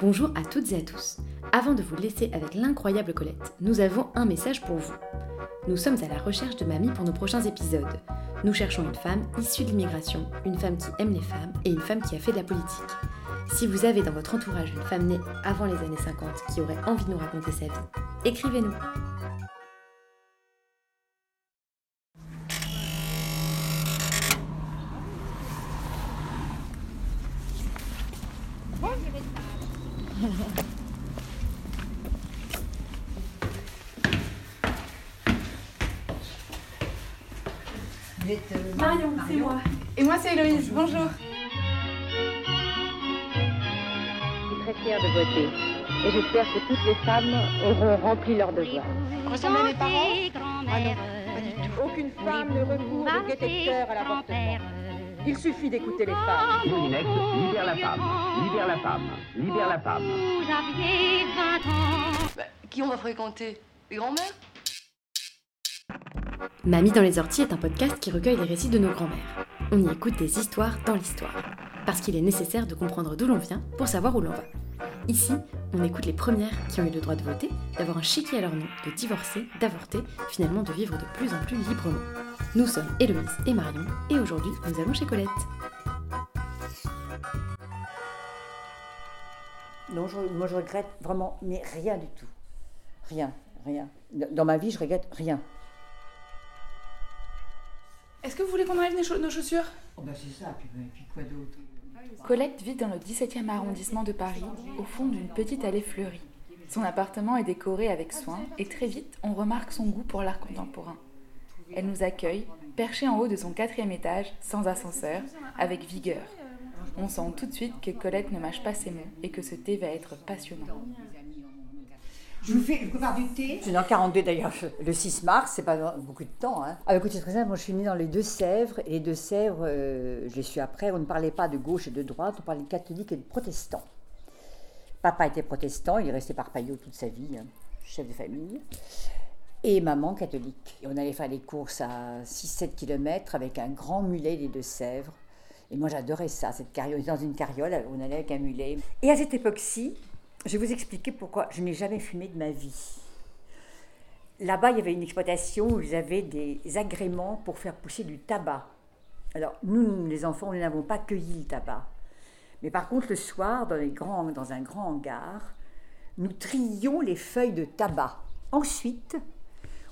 Bonjour à toutes et à tous. Avant de vous laisser avec l'incroyable Colette, nous avons un message pour vous. Nous sommes à la recherche de mamie pour nos prochains épisodes. Nous cherchons une femme issue de l'immigration, une femme qui aime les femmes et une femme qui a fait de la politique. Si vous avez dans votre entourage une femme née avant les années 50 qui aurait envie de nous raconter sa vie, écrivez-nous. Marion, c'est moi. Bonjour. Je suis très fière de voter. Et j'espère que toutes les femmes auront rempli leur devoir. Ressemble à mes parents? Ah non, pas du tout. Aucune femme ne recourt de détecteur à l'avortement. Il suffit d'écouter les femmes. Moulinex, libère la femme, libère la femme, libère la femme. Bah, qui on va fréquenter? Les grands-mères? Mamie dans les orties est un podcast qui recueille les récits de nos grands-mères. On y écoute des histoires dans l'histoire. Parce qu'il est nécessaire de comprendre d'où l'on vient pour savoir où l'on va. Ici, on écoute les premières qui ont eu le droit de voter, d'avoir un chéquier à leur nom, de divorcer, d'avorter, finalement de vivre de plus en plus librement. Nous sommes Héloïse et Marion, et aujourd'hui, nous allons chez Colette. Non, moi je regrette vraiment, mais rien du tout. Rien, rien. Dans ma vie, je regrette rien. Est-ce que vous voulez qu'on enlève nos, cha- nos chaussures? Oh ben c'est ça, puis, puis quoi d'autre? Colette vit dans le 17e arrondissement de Paris, au fond d'une petite allée fleurie. Son appartement est décoré avec soin et très vite, on remarque son goût pour l'art contemporain. Elle nous accueille, perchée en haut de son quatrième étage, sans ascenseur, avec vigueur. On sent tout de suite que Colette ne mâche pas ses mots et que ce thé va être passionnant. Je vous fais, je vous prépare du thé. Je suis dans 42 d'ailleurs, le 6 mars, c'est pas beaucoup de temps. Hein. Ah, écoutez, très simple, moi je suis née dans les Deux-Sèvres, et les Deux-Sèvres, euh, je les suis après, on ne parlait pas de gauche et de droite, on parlait de catholique et de protestant. Papa était protestant, il est resté par Payot toute sa vie, hein, chef de famille. Et maman catholique. Et on allait faire les courses à 6-7 km avec un grand mulet des Deux-Sèvres. Et moi j'adorais ça, cette carriole. On était dans une carriole, on allait avec un mulet. Et à cette époque-ci, je vais vous expliquer pourquoi je n'ai jamais fumé de ma vie. Là-bas, il y avait une exploitation où ils avaient des agréments pour faire pousser du tabac. Alors, nous, les enfants, nous n'avons pas cueilli le tabac. Mais par contre, le soir, dans, les grands, dans un grand hangar, nous trions les feuilles de tabac. Ensuite,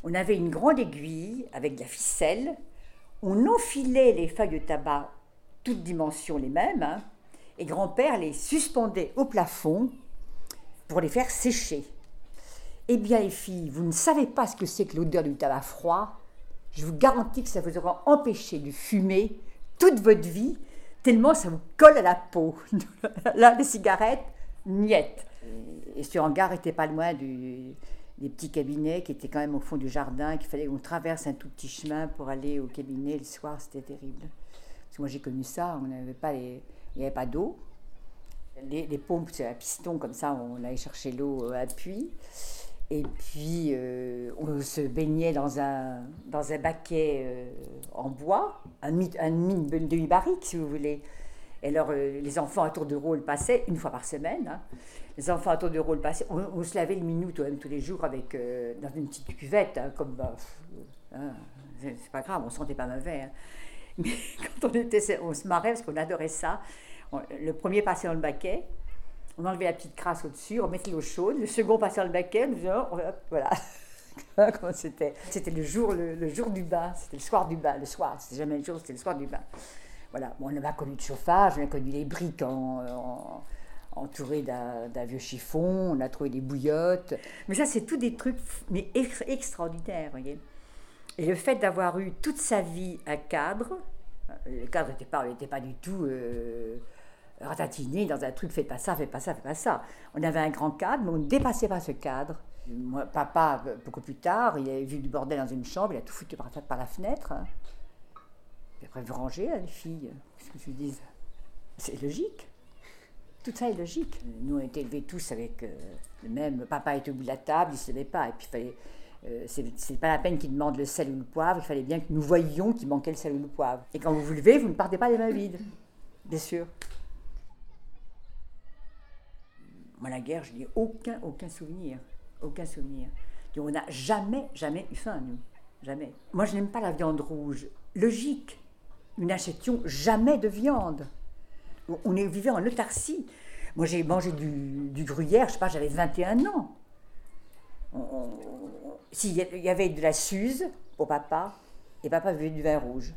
on avait une grande aiguille avec de la ficelle. On enfilait les feuilles de tabac, toutes dimensions les mêmes, hein, et grand-père les suspendait au plafond pour les faire sécher. Eh bien, les filles, vous ne savez pas ce que c'est que l'odeur du tabac froid. Je vous garantis que ça vous aura empêché de fumer toute votre vie, tellement ça vous colle à la peau. Là, les cigarettes, niettes. Et ce hangar était pas loin des petits cabinets qui étaient quand même au fond du jardin, qu'il fallait qu'on traverse un tout petit chemin pour aller au cabinet le soir, c'était terrible. Parce que moi j'ai connu ça, on n'avait pas il n'y avait pas d'eau. Les, pompes, un piston comme ça, on allait chercher l'eau à puits. Et puis euh, on se baignait dans un, dans un baquet euh, en bois, un, un demi-barrique si vous voulez. Et alors euh, les enfants à tour de rôle passaient, une fois par semaine, hein. les enfants à tour de rôle passaient, on, se lavait le minute même tous les jours avec, euh, dans une petite cuvette, hein, comme, bah, hein, c'est pas grave, on sentait pas mauvais. hein. Mais quand on, était, on se marrait parce qu'on adorait ça, le premier passait dans le baquet, on enlevait la petite crasse au-dessus, on mettait l'eau chaude, le second passait dans le baquet, on faisait, oh, hop, voilà. C'était? C'était le jour, le, jour du bain, c'était le soir du bain, le soir, c'était jamais le jour, c'était le soir du bain. Voilà, on n'a pas connu de chauffage, on a connu les briques en, en- entourées d'un vieux chiffon, on a trouvé des bouillottes. Mais ça, c'est tout des trucs mais ex- extraordinaires, voyez. Et le fait d'avoir eu toute sa vie un cadre, euh, le cadre n'était pas, pas du tout euh, ratatiné dans un truc, faites pas ça, faites pas ça, faites pas ça. On avait un grand cadre, mais on ne dépassait pas ce cadre. Moi, papa, beaucoup plus tard, il avait vu du bordel dans une chambre, il a tout foutu par, la fenêtre. hein. Puis après, vous rangez, hein, les filles, qu'est-ce que tu dis? C'est logique. Tout ça est logique. Nous, on était élevés tous avec euh, le même. Papa était au bout de la table, il ne se levait pas. Et puis, fallait. euh, c'est pas la peine qu'il demande le sel ou le poivre, il fallait bien que nous voyions qu'il manquait le sel ou le poivre. Et quand vous vous levez, vous ne partez pas les mains vides, bien sûr. Moi, la guerre, je n'ai aucun, aucun souvenir. Aucun souvenir. on n'a jamais, jamais eu faim, nous. Jamais. Moi, je n'aime pas la viande rouge. Logique. Nous n'achetions jamais de viande. On vivait en autarcie. Moi, j'ai mangé du, gruyère, je sais pas, j'avais 21 ans. S'il y avait de la suze pour papa, et papa buvait du vin rouge.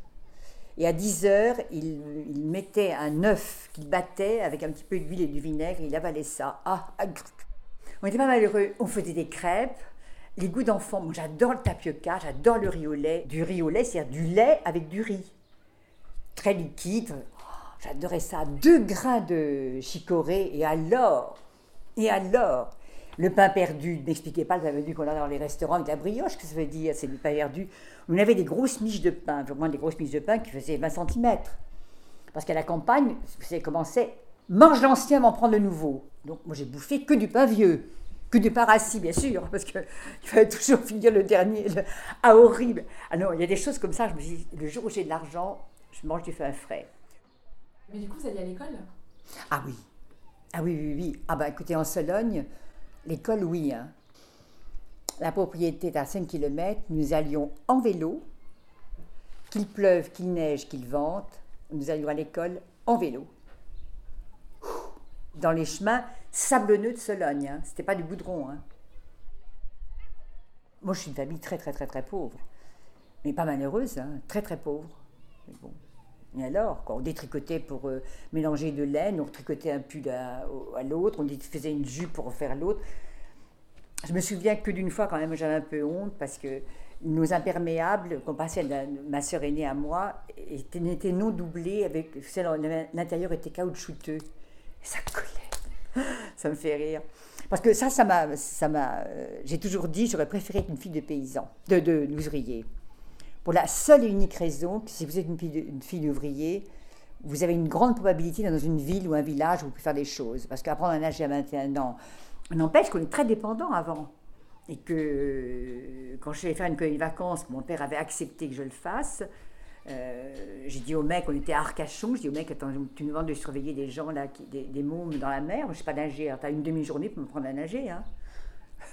Et à 10 heures, il, mettait un œuf qu'il battait avec un petit peu d'huile et du vinaigre, il avalait ça. Ah, ah on n'était pas malheureux. On faisait des crêpes, les goûts d'enfant. J'adore le tapioca, j'adore le riz au lait. Du riz au lait, c'est-à-dire du lait avec du riz. Très liquide. Oh, j'adorais ça. Deux grains de chicorée, et alors? Et alors? Le pain perdu, n'expliquez pas le pain perdu qu'on a dans les restaurants avec la brioche, que ça veut dire, c'est le pain perdu. On avait des grosses miches de pain, vraiment des grosses miches de pain qui faisaient 20 cm. Parce qu'à la campagne, vous commençait, mange l'ancien, m'en prendre le nouveau. Donc moi j'ai bouffé que du pain vieux, que du pain rassis, bien sûr, parce qu'il fallait toujours finir le dernier. Ah, horrible. Alors, ah il y a des choses comme ça, je me dis, le jour où j'ai de l'argent, je mange du pain frais. Mais du coup, vous alliez à l'école? Ah oui. Ah oui, oui, oui. Ah bah écoutez, en Sologne, L'école, oui. Hein. La propriété est à 5 km. Nous allions en vélo. Qu'il pleuve, qu'il neige, qu'il vente, nous allions à l'école en vélo. Dans les chemins sablonneux de Sologne. Hein. C'était pas du boudron. Hein. Moi, je suis une famille très, très, très, très pauvre. Mais pas malheureuse, hein. très, très pauvre. Mais bon. Et alors, on détricotait pour euh, mélanger de laine, on tricotait un pull à, l'autre, on faisait une jupe pour faire l'autre. Je me souviens que d'une fois, quand même, j'avais un peu honte parce que nos imperméables qu'on passait à ma soeur aînée à moi étaient, non doublés, avec l'intérieur était caoutchouteux. Ça collait. Ça me fait rire. Parce que ça, ça m'a, euh, j'ai toujours dit, j'aurais préféré être une fille de paysan, de, de ouvrier pour la seule et unique raison que si vous êtes une fille, d'ouvrier, vous avez une grande probabilité dans une ville ou un village où vous pouvez faire des choses. Parce qu'apprendre à nager à 21 ans, n'empêche qu'on est très dépendant avant. Et que quand je allée faire une colonie de vacances, mon père avait accepté que je le fasse. Euh, j'ai dit au mec, on était à Arcachon, j'ai dit au mec, attends, tu me demandes de surveiller des gens, là, des, des mômes dans la mer, je ne sais pas nager, tu as une demi-journée pour me prendre à nager. Hein.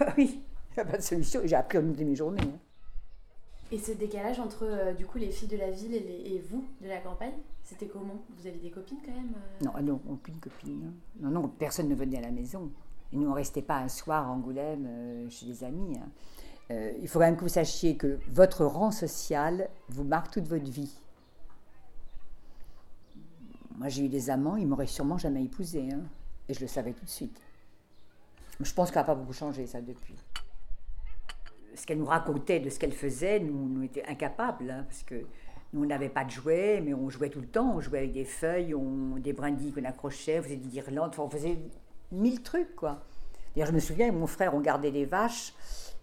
oui, il n'y a pas de solution, j'ai appris en une demi-journée. Hein. Et ce décalage entre euh, du coup les filles de la ville et, vous de la campagne, c'était comment? Vous avez des copines quand même euh? Non, non, aucune copine. Hein. Non, non, personne ne venait à la maison. Et nous, on restait pas un soir à Angoulême euh, chez des amis. Hein. il faut quand même que vous sachiez que votre rang social vous marque toute votre vie. Moi, j'ai eu des amants, ils m'auraient sûrement jamais épousé. Hein. et je le savais tout de suite. Je pense qu'elle n'a pas beaucoup changé, ça, depuis ce qu'elle nous racontait de ce qu'elle faisait, nous, nous étions incapables, hein, parce que nous, on n'avait pas de jouets, mais on jouait tout le temps. On jouait avec des feuilles, on, des brindilles qu'on accrochait, on faisait des guirlandes, on faisait mille trucs, quoi. D'ailleurs, je me souviens, mon frère, on gardait des vaches,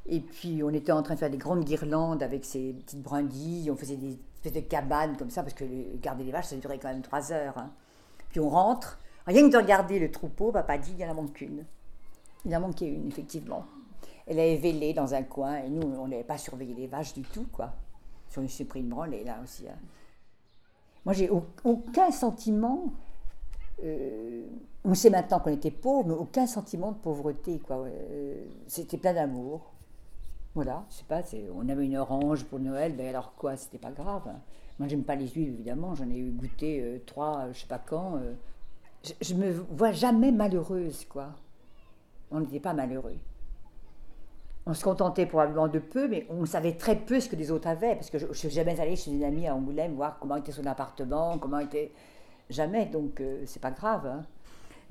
et puis on était en train de faire des grandes guirlandes avec ces petites brindilles, on faisait des espèces de cabanes comme ça, parce que garder les vaches, ça durait quand même trois heures. Hein. Puis on rentre, rien que de regarder le troupeau, papa dit, il en manque une. Il en manquait une, effectivement. Elle avait vélé dans un coin et nous, on n'avait pas surveillé les vaches du tout, quoi. Pris une branlée là aussi. Hein. Moi, j'ai aucun sentiment. Euh, on sait maintenant qu'on était pauvre, mais aucun sentiment de pauvreté, quoi. Euh, c'était plein d'amour. Voilà, je sais pas, on avait une orange pour Noël, ben alors quoi, c'était pas grave. Hein. Moi, j'aime pas les huiles, évidemment, j'en ai eu goûté euh, trois, je sais pas quand. je, je me vois jamais malheureuse, quoi. On n'était pas malheureux on se contentait probablement de peu, mais on savait très peu ce que les autres avaient, parce que je ne suis jamais allée chez une amie à Angoulême voir comment était son appartement, comment était... Jamais, donc euh, c'est pas grave. Hein.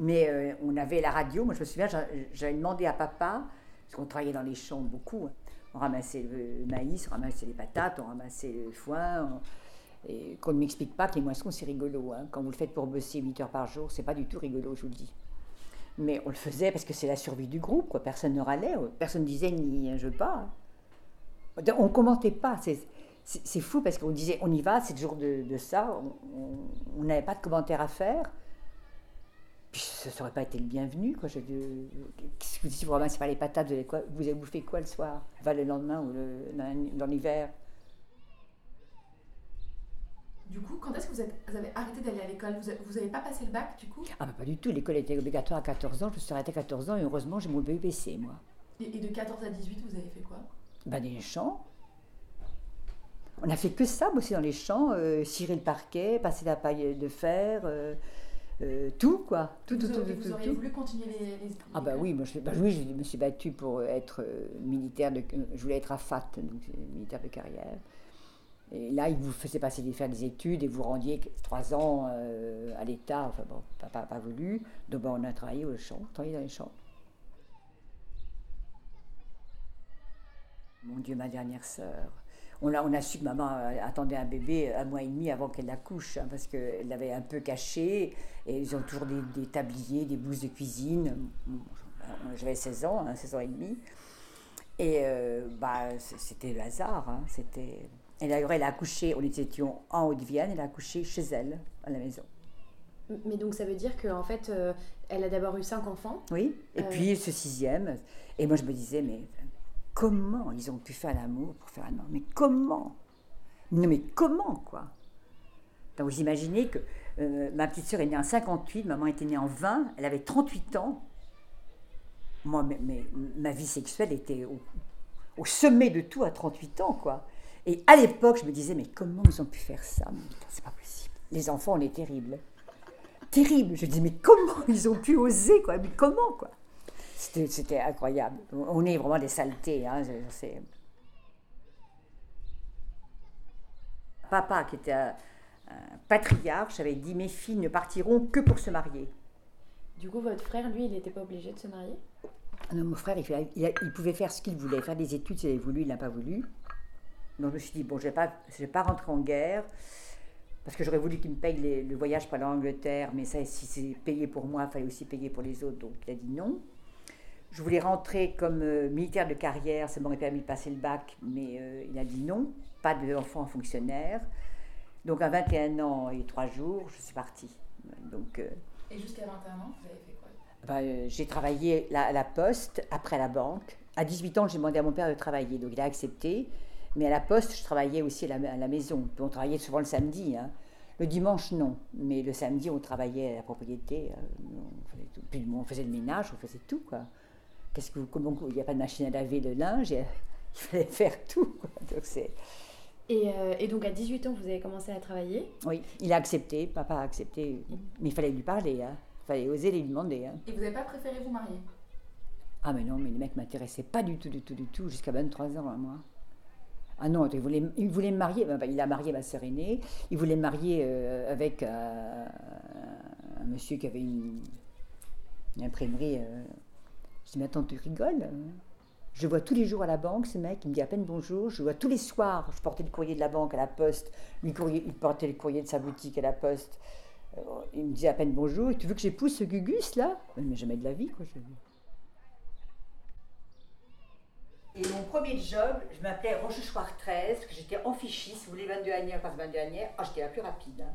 Mais euh, on avait la radio, moi je me souviens, j'avais demandé à papa, parce qu'on travaillait dans les champs beaucoup, hein. on ramassait le maïs, on ramassait les patates, on ramassait le foin, et qu'on ne m'explique pas que les moissons c'est rigolo. Hein. Quand vous le faites pour bosser 8 heures par jour, c'est pas du tout rigolo, je vous le dis. Mais on le faisait parce que c'est la survie du groupe, quoi. Personne ne râlait, personne ne disait ni je pas. On commentait pas. C'est fou parce qu'on disait on y va, c'est le jour de, ça. On n'avait pas de commentaires à faire. Puis ça n'aurait pas été le bienvenu. Quoi. Je, si vous ramassez pas les patates, vous avez, bouffé quoi le soir? Va le lendemain ou le, dans l'hiver? Du coup, quand est-ce que vous, êtes- vous avez arrêté d'aller à l'école? Vous n'avez pas passé le bac du coup? Ah, bah, pas du tout. L'école était obligatoire à 14 ans. Je me suis arrêtée à 14 ans et heureusement, j'ai mon BUPC, moi. et, et de 14 à 18, vous avez fait quoi? Ben, des champs. On a fait que ça, moi aussi, dans les champs. euh, cirer le parquet, passer la paille de fer, euh, euh, tout, quoi. Tout, vous, tout, auriez- tout, vous auriez tout. voulu continuer les, les- Ah bah oui, moi je, bah oui, je me suis battue pour être euh, militaire, de, je voulais être à FAT, donc euh, militaire de carrière. Et là, ils vous faisaient passer des, faire des études et vous rendiez trois ans euh, à l'État, enfin bon, papa n'a pas voulu. Donc on a travaillé au champ, travaillé dans les champs. Mon Dieu, ma dernière sœur. On a, on a su que maman euh, attendait un bébé un mois et demi avant qu'elle l'accouche, hein, parce qu'elle l'avait un peu caché. Et ils ont toujours des, tabliers, des blouses de cuisine. J'avais 16 ans, hein, 16 ans et demi. Et euh, bah, c'était le hasard. hein, c'était... Et d'ailleurs, elle a accouché, on était en Haute-Vienne, elle a accouché chez elle, à la maison. Mais donc ça veut dire qu'en fait, euh, elle a d'abord eu cinq enfants? Oui, et Euh. puis ce sixième. Et moi, je me disais, mais comment ils ont pu faire l'amour pour faire un enfant Mais comment? Non, mais comment, quoi? Donc, vous imaginez que euh, ma petite sœur est née en 58, maman était née en 20, elle avait 38 ans. Moi, mais, mais ma vie sexuelle était au, au sommet de tout à 38 ans, quoi. Et à l'époque, je me disais, mais comment ils ont pu faire ça C'est pas possible. Les enfants, on est terribles. Terrible. Je dis, mais comment ils ont pu oser, quoi? Mais comment, quoi? C'était incroyable. On est vraiment des saletés, hein. c'est- Papa, qui était un, un patriarche, avait dit, mes filles ne partiront que pour se marier. Du coup, votre frère, lui, il n'était pas obligé de se marier? Non, mon frère, il, il pouvait faire ce qu'il voulait, faire des études s'il avait voulu, il n'a pas voulu. Donc je me suis dit, bon, je ne vais, pas- je vais pas rentrer en guerre, parce que j'aurais voulu qu'il me paye les- le voyage pour l'Angleterre, mais ça, si c'est payé pour moi, il fallait aussi payer pour les autres, donc il a dit non. Je voulais rentrer comme euh, militaire de carrière, ça m'aurait permis de passer le bac, mais euh, il a dit non, pas d'enfant fonctionnaire. Donc à 21 ans et 3 jours, je suis partie. Donc euh, Et jusqu'à 21 ans, vous avez fait quoi? Ben, j'ai travaillé la- à la poste, après à la banque. À 18 ans, j'ai demandé à mon père de travailler, donc il a accepté. Mais à la poste, je travaillais aussi à la, à la maison. On travaillait souvent le samedi. hein. Le dimanche, non. Mais le samedi, on travaillait à la propriété. euh, on, faisait tout. Puis, on faisait le ménage, on faisait tout. Quoi. Qu'est-ce que vous- comment, il n'y a pas de machine à laver le linge. Il fallait faire tout. quoi. Donc, c'est- et, euh, et donc à 18 ans, vous avez commencé à travailler? oui, il a accepté. Papa a accepté. Mais il fallait lui parler. hein. Il fallait oser lui demander. hein. Et vous n'avez pas préféré vous marier? Ah mais non, mais les mecs m'intéressaient pas du tout, du tout, du tout, jusqu'à 23 ans, hein, moi. Ah non, il voulait, il voulait me marier, ben, ben, il a marié ma sœur aînée, il voulait marier euh, avec euh, un monsieur qui avait une, imprimerie. euh. Je dis, mais attends, tu rigoles hein Je vois tous les jours à la banque, ce mec, il me dit à peine bonjour, je vois tous les soirs, je portais le courrier de la banque à la poste, il portait le courrier de sa boutique à la poste. Euh, il me disait à peine bonjour, tu veux que j'épouse ce Gugus là? Mais jamais de la vie, quoi. Je... Et mon premier job, je m'appelais Rochechouart 13, parce que j'étais en vous voulez 22 années, passe 22 années, ah, j'étais la plus rapide. hein.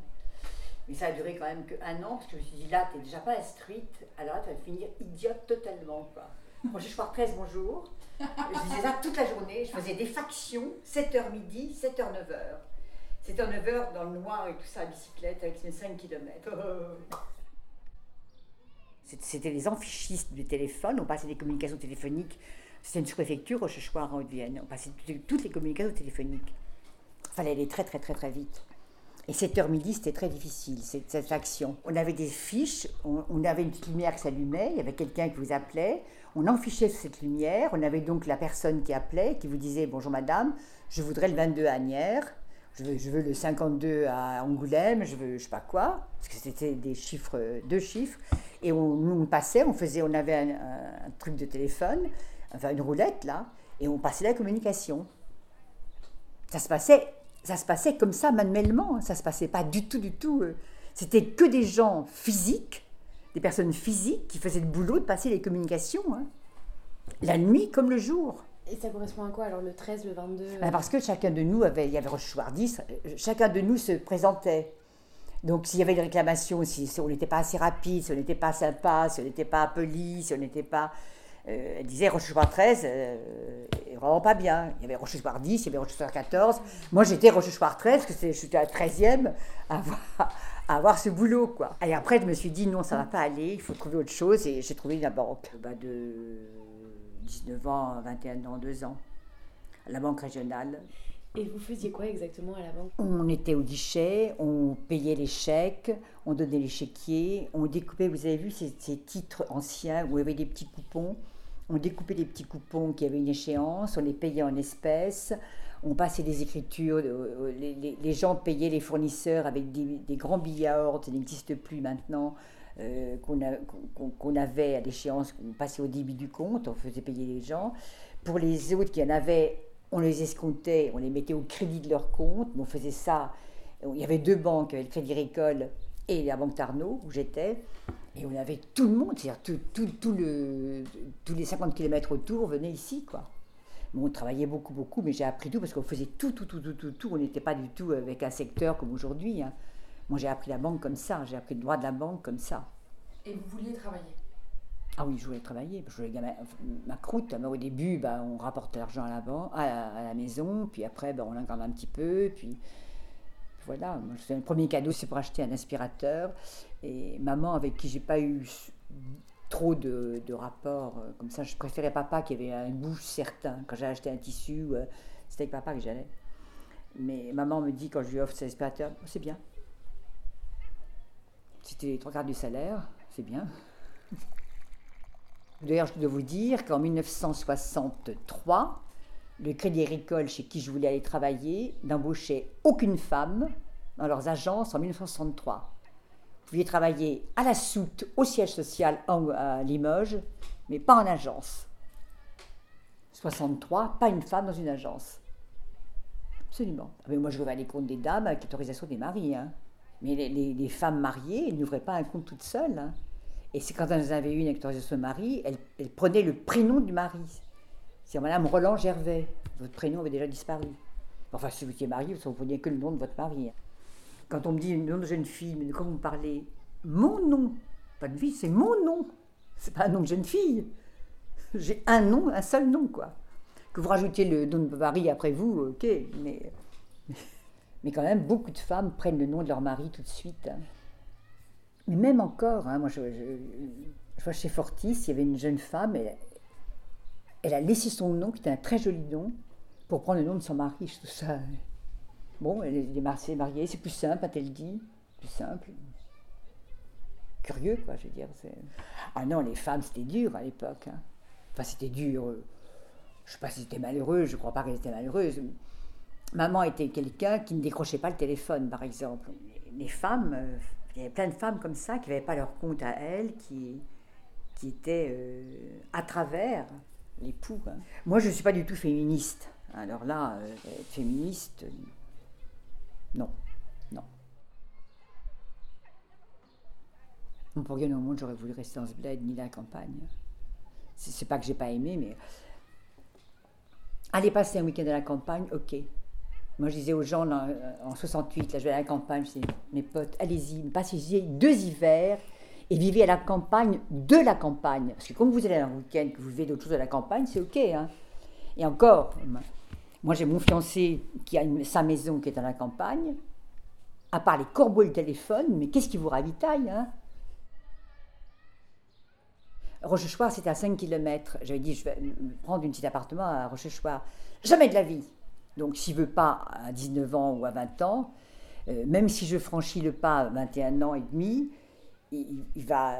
Mais ça a duré quand même qu'un an, parce que je me suis dit, là, t'es déjà pas instruite, alors là, tu vas finir idiote totalement, quoi. Rochechouart 13, bonjour. Je faisais ça toute la journée, je faisais des factions, 7h midi, 7h 9h. 7h 9h dans le noir et tout ça à bicyclette avec mes 5 km. C'était les amphiscistes du téléphone, on passait des communications téléphoniques. C'était une sous-préfecture, Rochechouart en Haute-Vienne. On passait toutes- les communications téléphoniques. Il fallait aller très très très très vite. Et 7h midi, c'était très difficile, cette, action. On avait des fiches, on, avait une petite lumière qui s'allumait, il y avait quelqu'un qui vous appelait, on enfichait cette lumière, on avait donc la personne qui appelait, qui vous disait Bonjour madame, je voudrais le 22 à Agnières, je veux, je veux le 52 à Angoulême, je veux je sais pas quoi, parce que c'était des chiffres, deux chiffres. Et on, on passait, on faisait, on avait un truc de téléphone, enfin une roulette là, et on passait la communication. Ça se passait, ça se passait comme ça manuellement. hein. Ça se passait pas du tout, du tout. euh. C'était que des gens physiques, des personnes physiques qui faisaient le boulot de passer les communications. hein. La nuit comme le jour. Et ça correspond à quoi alors le 13, le 22 euh, Ben, parce que chacun de nous avait, il y avait 10, euh, chacun de nous se présentait. Donc s'il y avait des réclamations, si, si on n'était pas assez rapide, si on n'était pas sympa, si on n'était pas poli, si on n'était pas... euh, elle disait Rochechouart 13, euh, est vraiment pas bien. Il y avait Rochechouart 10, il y avait Rochechouart 14. Moi, j'étais Rochechouart 13, parce que j'étais la 13e à avoir, à avoir ce boulot, quoi. Et après, je me suis dit, non, ça va pas aller, il faut trouver autre chose, et j'ai trouvé la banque. Bah, de 19 ans, 21 ans, 2 ans, à la banque régionale. Et vous faisiez quoi exactement à la banque? On était au guichet, on payait les chèques, on donnait les chéquiers, on découpait, vous avez vu ces, ces titres anciens où il y avait des petits coupons? On découpait les petits coupons qui avaient une échéance, on les payait en espèces, on passait des écritures, euh, les, les- gens payaient les fournisseurs avec des, des grands ordre, ça n'existe plus maintenant, euh, qu'on avait à l'échéance, qu'on passait au débit du compte, on faisait payer les gens. Pour les autres qui en avaient, on les escomptait, on les mettait au crédit de leur compte, mais on faisait ça. Il y avait deux banques, le Crédit Agricole et la Banque Tarnot, où j'étais, et on avait tout le monde, c'est-à-dire tout, tout- tout le, tous les 50 km autour venaient ici, quoi. Bon, on travaillait beaucoup, beaucoup, mais j'ai appris tout parce qu'on faisait tout, tout, tout, tout, tout, tout. On n'était pas du tout avec un secteur comme aujourd'hui. hein. Moi, j'ai appris la banque comme ça, j'ai appris le droit de la banque comme ça. Et vous vouliez travailler? Ah oui, je voulais travailler, je voulais gagner ma, ma croûte. Mais au début, bah, on rapportait l'argent à la, ban- à, la, à la maison, puis après, bah, on en garde un petit peu, puis voilà. Le premier cadeau, c'est pour acheter un aspirateur. Et maman, avec qui j'ai pas eu trop de, rapports, euh, comme ça, je préférais papa qui avait un goût certain. Quand j'ai acheté un tissu, euh, c'était avec papa que j'allais. Mais maman me dit, quand je lui offre cet aspirateur, c'est bien. C'était trois quarts du salaire, c'est bien. D'ailleurs, je dois vous dire qu'en 1963, le Crédit Agricole, chez qui je voulais aller travailler, n'embauchait aucune femme dans leurs agences en 1963. Vous pouviez travailler à la soute, au siège social à Limoges, mais pas en agence. 63, pas une femme dans une agence. Absolument. Ah, mais moi, je ouvrais les comptes des dames avec l'autorisation des maris. hein. Mais les, femmes mariées, elles n'ouvraient pas un compte toutes seules. hein. Et c'est quand elles avaient une autorisation de mari, elles prenaient le prénom du mari. C'est Madame Roland Gervais. Votre prénom avait déjà disparu. Enfin, si vous étiez marié, vous ne preniez que le nom de votre mari. Quand on me dit le nom de jeune fille, mais quoi vous me parlez? Mon nom. Pas de vie, c'est mon nom. C'est pas un nom de jeune fille. J'ai un nom, un seul nom, quoi. Que vous rajoutiez le nom de mari après vous, ok, mais, mais quand même, beaucoup de femmes prennent le nom de leur mari tout de suite. Mais même encore, hein, moi je vois chez Fortis, il y avait une jeune femme, elle, elle a laissé son nom, qui était un très joli nom, pour prendre le nom de son mari. Je ça. Bon, elle est mariée, c'est plus simple, a-t-elle dit Plus simple. Curieux, quoi, je veux dire. Ah non, les femmes, c'était dur à l'époque. hein. Enfin, c'était dur. euh, Je ne sais pas si c'était malheureux, je ne crois pas qu'elle était malheureuse. Maman était quelqu'un qui ne décrochait pas le téléphone, par exemple. Les femmes, euh, il y avait plein de femmes comme ça qui n'avaient pas leur compte à elles, qui, qui étaient euh, à travers l'époux. hein. Moi, je ne suis pas du tout féministe. Alors là, euh, féministe, non, non. Pour rien au monde, j'aurais voulu rester dans ce bled, ni la campagne. C'est c'est pas que j'ai pas aimé, mais aller passer un week-end à la campagne, ok. Moi, je disais aux gens euh, en 68, là, je vais à la campagne, je dis, mes potes, allez-y, passez-y deux hivers et vivez à la campagne de la campagne. Parce que quand vous allez un week-end, que vous vivez d'autre chose à la campagne, c'est ok. Hein. Et encore, moi j'ai mon fiancé qui a une- sa maison qui est à la campagne. À part les corbeaux et le téléphone, mais qu'est-ce qui vous ravitaille hein? Rochechouart, c'était à 5 km. J'avais dit, je vais prendre un petit appartement à Rochechouart. Jamais de la vie. Donc, s'il veut pas à 19 ans ou à 20 ans, euh, même si je franchis le pas à 21 ans et demi, il, va.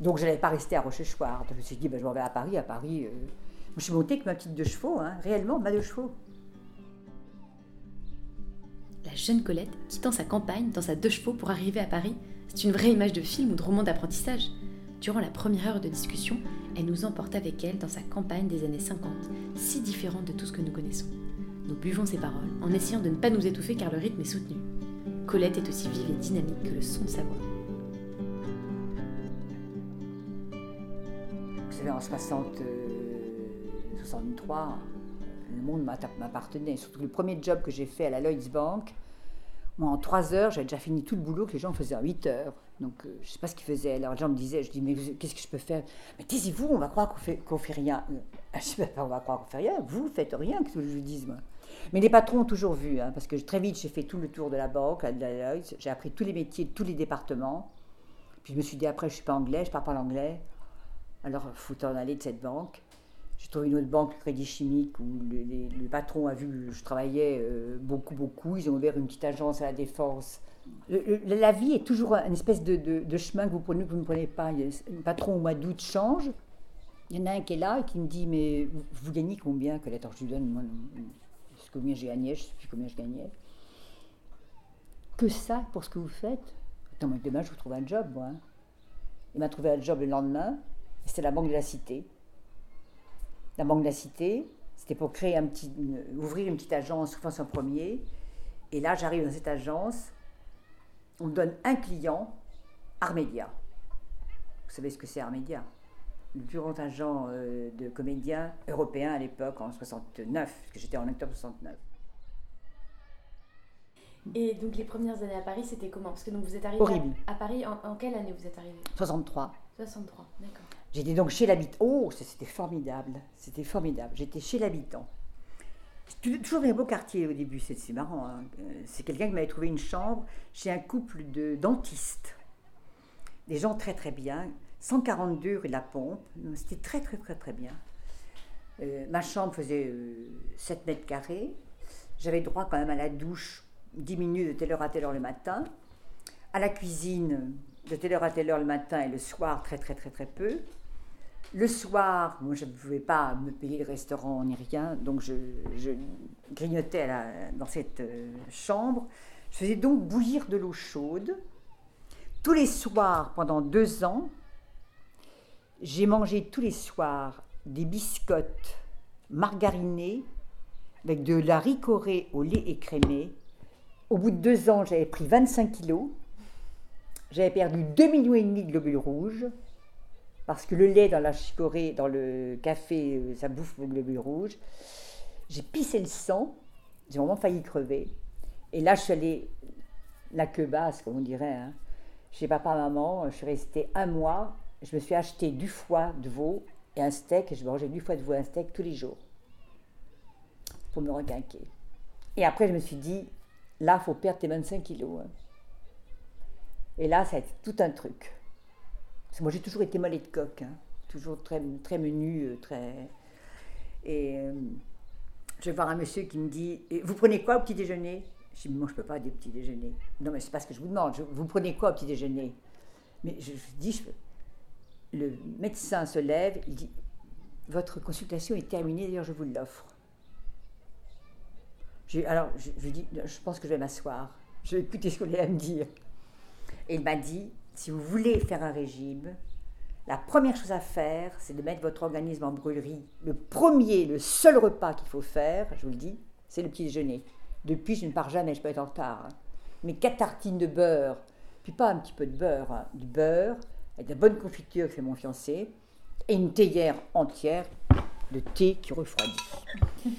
Donc, je n'allais pas rester à Rochechouart. Je me suis dit, ben, je m'en vais à Paris. À Paris, euh, je suis montée avec ma petite deux chevaux, hein, réellement, ma deux chevaux. La jeune Colette quittant sa campagne dans sa deux chevaux pour arriver à Paris, c'est une vraie image de film ou de roman d'apprentissage. Durant la première heure de discussion, elle nous emporte avec elle dans sa campagne des années 50, si différente de tout ce que nous connaissons. Nous buvons ses paroles en essayant de ne pas nous étouffer car le rythme est soutenu. Colette est aussi vive et dynamique que le son de sa voix. En 60, euh, 63, le monde m'appartenait. Surtout le premier job que j'ai fait à la Lloyds Bank, moi, en 3 heures, j'avais déjà fini tout le boulot que les gens faisaient en 8 heures. Donc, euh, je ne sais pas ce qu'il faisait. Alors, les gens me disaient, je dis, mais qu'est-ce que je peux faire? Mais taisez-vous, on va croire qu'on fait, fait rien. Euh, Je sais pas, on va croire qu'on fait rien. Vous faites rien, que je vous dise, moi? Mais les patrons ont toujours vu, hein, parce que très vite, j'ai fait tout le tour de la banque, de la Lloyds. j'ai appris tous les métiers, tous les départements. Puis je me suis dit, après, je ne suis pas anglais, je ne parle pas l'anglais. Alors, faut en aller de cette banque. J'ai trouvé une autre banque, Crédit Chimique, où le, patron a vu que je travaillais euh, beaucoup, beaucoup. Ils ont ouvert une petite agence à la Défense. La vie est toujours une espèce de, chemin que vous prenez, que vous ne prenez pas. Le patron au mois d'août change. Il y en a un qui est là et qui me dit Mais vous, gagnez combien? Colette Alors je lui donne moi, combien j'ai gagné, je ne sais plus combien je gagnais. Que ça pour ce que vous faites? Attends, moi, demain je vous trouve un job, moi. hein. Il m'a trouvé un job le lendemain. C'était la Banque de la Cité. La Banque de la Cité, c'était pour créer un petit, une- ouvrir une petite agence en premier. Et là, j'arrive dans cette agence. On me donne un client, Armédia. Vous savez ce que c'est Armédia Le plus grand agent euh, de comédiens européens à l'époque, en 69, parce que j'étais en octobre 69. Et donc les premières années à Paris, c'était comment? Parce que donc vous êtes arrivé à Paris, en, en quelle année vous êtes arrivé? 63. 63, d'accord. J'étais donc chez l'habitant. Oh, c'était formidable. C'était formidable. J'étais chez l'habitant. J'ai toujours un beau quartier au début, c'est c'est marrant. hein. Euh, C'est quelqu'un qui m'avait trouvé une chambre chez un couple de dentistes. Des gens très très bien. 142 rue de la Pompe. C'était très très très très bien. Euh, ma chambre faisait euh, 7 mètres carrés. J'avais droit quand même à la douche 10 minutes de telle heure à telle heure le matin. À la cuisine de telle heure à telle heure le matin et le soir très très très très peu. Le soir, moi je ne pouvais pas me payer le restaurant ni rien, donc je, grignotais dans cette euh, chambre. Je faisais donc bouillir de l'eau chaude. Tous les soirs, pendant deux ans, j'ai mangé tous les soirs des biscottes margarinés avec de la ricorée au lait écrémé. Au bout de deux ans, j'avais pris 25 kilos. J'avais perdu 2,5 millions de globules rouges. Parce que le lait dans la chicorée, dans le café, euh, ça bouffe vos globules rouges. J'ai pissé le sang. J'ai vraiment failli crever. Et là, je suis allée, la queue basse, comme on dirait, hein, chez papa, maman. Je suis restée un mois. Je me suis acheté du foie de veau et un steak. Et je mangeais du foie de veau et un steak tous les jours. Pour me requinquer. Et après, je me suis dit, là, faut perdre tes 25 kilos. hein. Et là, ça a été tout un truc. Moi, j'ai toujours été mollet de coq. hein. Toujours très, très menu, euh, très... Et euh, je vais voir un monsieur qui me dit, vous prenez quoi au petit déjeuner? Je dis, moi, je ne peux pas des petits déjeuners. Non, mais c'est pas ce que je vous demande. Je- vous prenez quoi au petit déjeuner? Mais je, je dis, le médecin se lève, il dit, votre consultation est terminée, d'ailleurs, je vous l'offre. Alors, je, je dis, je pense que je vais m'asseoir. Je vais écouter ce qu'on allait me dire. Et il m'a dit, si vous voulez faire un régime, la première chose à faire, c'est de mettre votre organisme en brûlerie. Le premier, le seul repas qu'il faut faire, je vous le dis, c'est le petit déjeuner. Depuis, je ne pars jamais, je peux être en retard. hein. Mais quatre tartines de beurre, puis pas un petit peu de beurre, hein, du beurre, avec de la bonne confiture que fait mon fiancé, et une théière entière de thé qui refroidit.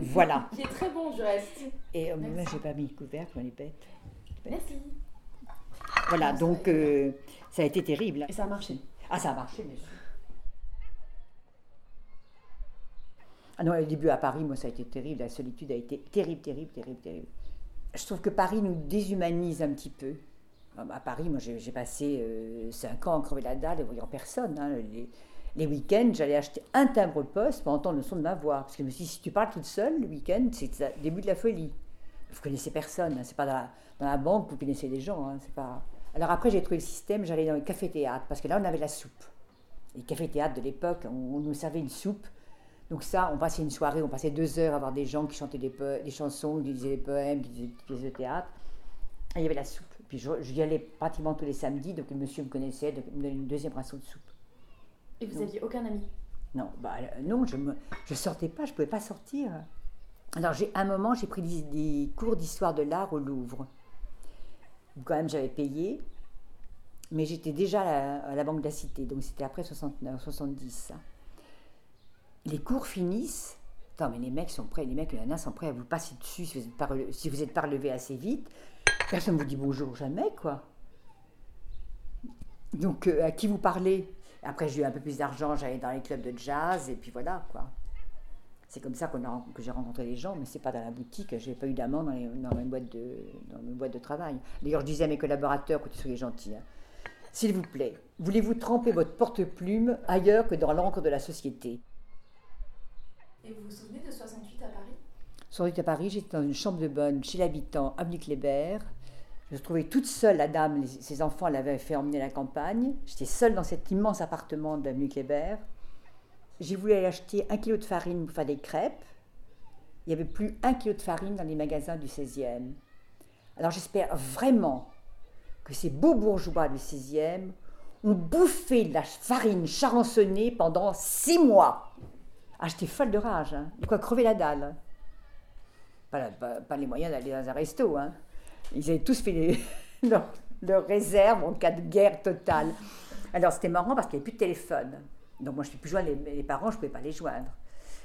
voilà. Qui est très bon du reste. Et euh, moi, j'ai pas mis le couvercle, on est bête. Merci. Voilà, donc euh, ça a été terrible. Et ça a marché. Ah, ça a marché, bien sûr. Ah non, le début à Paris, moi, ça a été terrible. La solitude a été terrible, terrible, terrible, terrible. Je trouve que Paris nous déshumanise un petit peu. Ah bah, À Paris, moi, j'ai passé euh, cinq ans à crever la dalle et voyant personne. hein. Les, les week-ends, j'allais acheter un timbre-poste pour entendre le son de ma voix. Parce que je me suis dit, si tu parles toute seule le week-end, c'est le début de la folie. Vous connaissez personne. hein. C'est pas dans la, dans la banque que vous connaissez des gens. hein. C'est pas... Alors après, j'ai trouvé le système, j'allais dans les cafés-théâtres. Parce que là, on avait la soupe. Les cafés-théâtres de l'époque, on, on nous servait une soupe. Donc ça, on passait une soirée, on passait deux heures à voir des gens qui chantaient des, chansons, qui disaient des poèmes, qui disaient des pièces de théâtre. Et il y avait la soupe. Puis je- j'y allais pratiquement tous les samedis, donc le monsieur me connaissait, donc il me donnait une deuxième ration de soupe. Et vous Non. aviez aucun ami? Non, bah euh, non, je ne je sortais pas, je ne pouvais pas sortir. Alors j'ai un moment, j'ai pris des, des cours d'histoire de l'art au Louvre. Quand même j'avais payé, mais j'étais déjà à la, Banque de la Cité, donc c'était après 69, 70. ça. Les cours finissent. Attends, mais les mecs sont prêts, les mecs, les nanas sont prêts à vous passer dessus si vous n'êtes pas, êtes pas relevé assez vite. Personne ne vous dit bonjour jamais, quoi. Donc, euh, à qui vous parlez? Après, j'ai eu un peu plus d'argent, j'allais dans les clubs de jazz, et puis voilà, quoi. C'est comme ça qu'on a, que j'ai rencontré les gens, mais c'est pas dans la boutique. J'ai pas eu d'amant dans, les- dans, mes boîtes de, dans mes boîtes de travail. D'ailleurs, je disais à mes collaborateurs, écoutez, soyez gentils, hein. s'il vous plaît, voulez-vous tremper votre porte-plume ailleurs que dans l'encre de la société? Et vous vous souvenez de 68 à Paris? Sur à Paris, j'étais dans une chambre de bonne chez l'habitant, avenue Kléber. Je me trouvais toute seule, la dame, ses enfants l'avaient fait emmener à la campagne. J'étais seule dans cet immense appartement de l'avenue Kléber. J'ai voulu aller acheter un kilo de farine pour faire des crêpes. Il n'y avait plus un kilo de farine dans les magasins du 16e. Alors j'espère vraiment que ces beaux bourgeois du 16e ont bouffé de la farine charançonnée pendant six mois. Ah, j'étais folle de rage, hein. de quoi crever la dalle. Pas, les moyens d'aller dans un resto. Hein. Ils avaient tous fait leurs leurs réserves en cas de guerre totale. Alors c'était marrant parce qu'il n'y avait plus de téléphone. Donc moi je ne plus joindre les, les parents, je ne pouvais pas les joindre.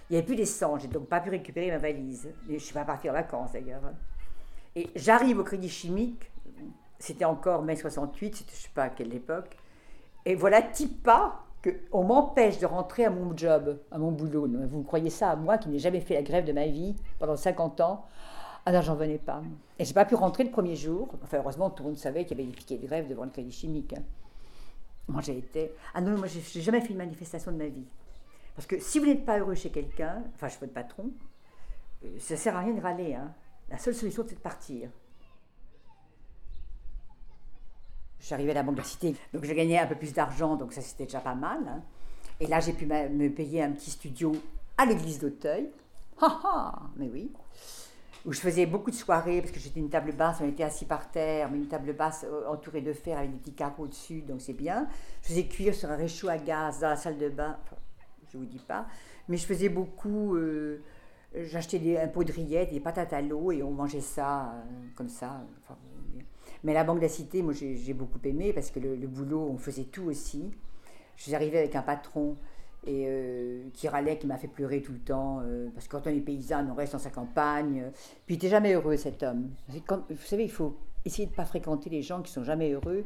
Il n'y avait plus d'essence, j'ai donc pas pu récupérer ma valise. Je ne suis pas partie en vacances d'ailleurs. hein. Et j'arrive au crédit chimique, c'était encore mai 68, c'était je ne sais pas à quelle époque. Et voilà, pas qu'on m'empêche de rentrer à mon job, à mon boulot. Vous croyez ça à moi qui n'ai jamais fait la grève de ma vie pendant 50 ans? Ah non, j'en venais pas. Et j'ai pas pu rentrer le premier jour. Enfin, heureusement, tout le monde savait qu'il y avait des piquets de grève devant le crédit chimique. Moi, j'ai été. Ah non, moi, j'ai j'ai jamais fait une manifestation de ma vie. Parce que si vous n'êtes pas heureux chez quelqu'un, enfin, je suis votre patron, euh, ça sert à rien de râler. hein. La seule solution, c'est de partir. Je arrivée à la Banque de la Cité, donc je gagnais un peu plus d'argent, donc ça c'était déjà pas mal. hein. Et là, j'ai pu me payer un petit studio à l'église d'Auteuil. Ha ha Mais oui. Où je faisais beaucoup de soirées, parce que j'étais une table basse, on était assis par terre, mais une table basse euh, entourée de fer avec des petits carreaux dessus, donc c'est bien. Je faisais cuire sur un réchaud à gaz dans la salle de bain, enfin, je vous dis pas. Mais je faisais beaucoup, euh, j'achetais des, un pot de rillettes, des patates à l'eau, et on mangeait ça euh, comme ça. mais la Banque de la Cité, moi j'ai j'ai beaucoup aimé, parce que le, le boulot, on faisait tout aussi. Je suis arrivée avec un patron et qui râlait, qui m'a fait pleurer tout le temps, euh, parce que quand on est paysanne, on reste dans sa campagne. euh, Puis il n'était jamais heureux, cet homme. Vous savez, il faut essayer de ne pas fréquenter les gens qui sont jamais heureux.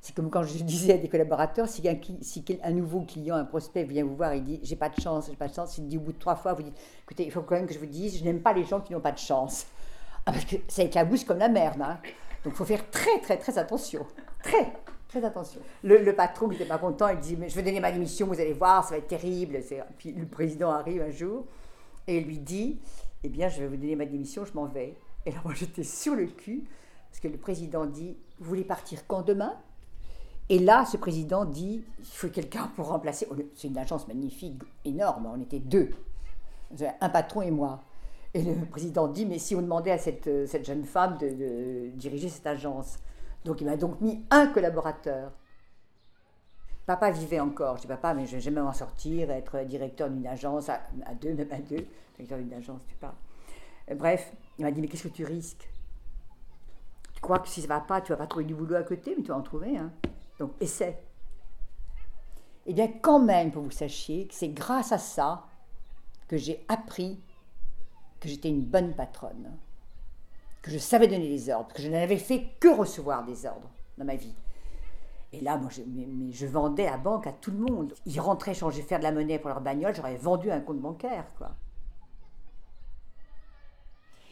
C'est comme quand je disais à des collaborateurs, si un, nouveau client, un prospect vient vous voir et dit j'ai pas de chance, j'ai pas de chance, il dit au bout de trois fois, vous dites écoutez, il faut quand même que je vous dise, je n'aime pas les gens qui n'ont pas de chance. Ah, parce que ça éclabousse comme la merde. Hein. Donc il faut faire très très très attention. Très très attention. Le, patron n'était pas content, il dit je vais donner ma démission, vous allez voir, ça va être terrible. Puis le président arrive un jour et lui dit eh bien je vais vous donner ma démission, je m'en vais. Et là moi j'étais sur le cul parce que le président dit vous voulez partir quand demain? Et là, ce président dit il faut quelqu'un pour remplacer. C'est une agence magnifique, énorme. On était deux, un patron et moi. Et le président dit mais si on demandait à cette, euh, cette jeune femme de diriger cette agence. Donc il m'a donc mis un collaborateur. Papa vivait encore. Je dis papa, mais je vais jamais m'en sortir, être directeur d'une agence à, deux, même à deux, directeur d'une agence, tu parles. Euh, Bref, il m'a dit mais qu'est-ce que tu risques? Tu crois que si ça va pas, tu vas pas trouver du boulot à côté, mais tu vas en trouver. Hein. Donc essaie. Eh bien, quand même, pour vous sachiez, que c'est grâce à ça que j'ai appris que j'étais une bonne patronne, que je savais donner des ordres, que je n'avais fait que recevoir des ordres dans ma vie. Et là, moi, je, mais, je vendais la banque à tout le monde. Ils rentraient changer, faire de la monnaie pour leur bagnole, j'aurais vendu un compte bancaire, quoi.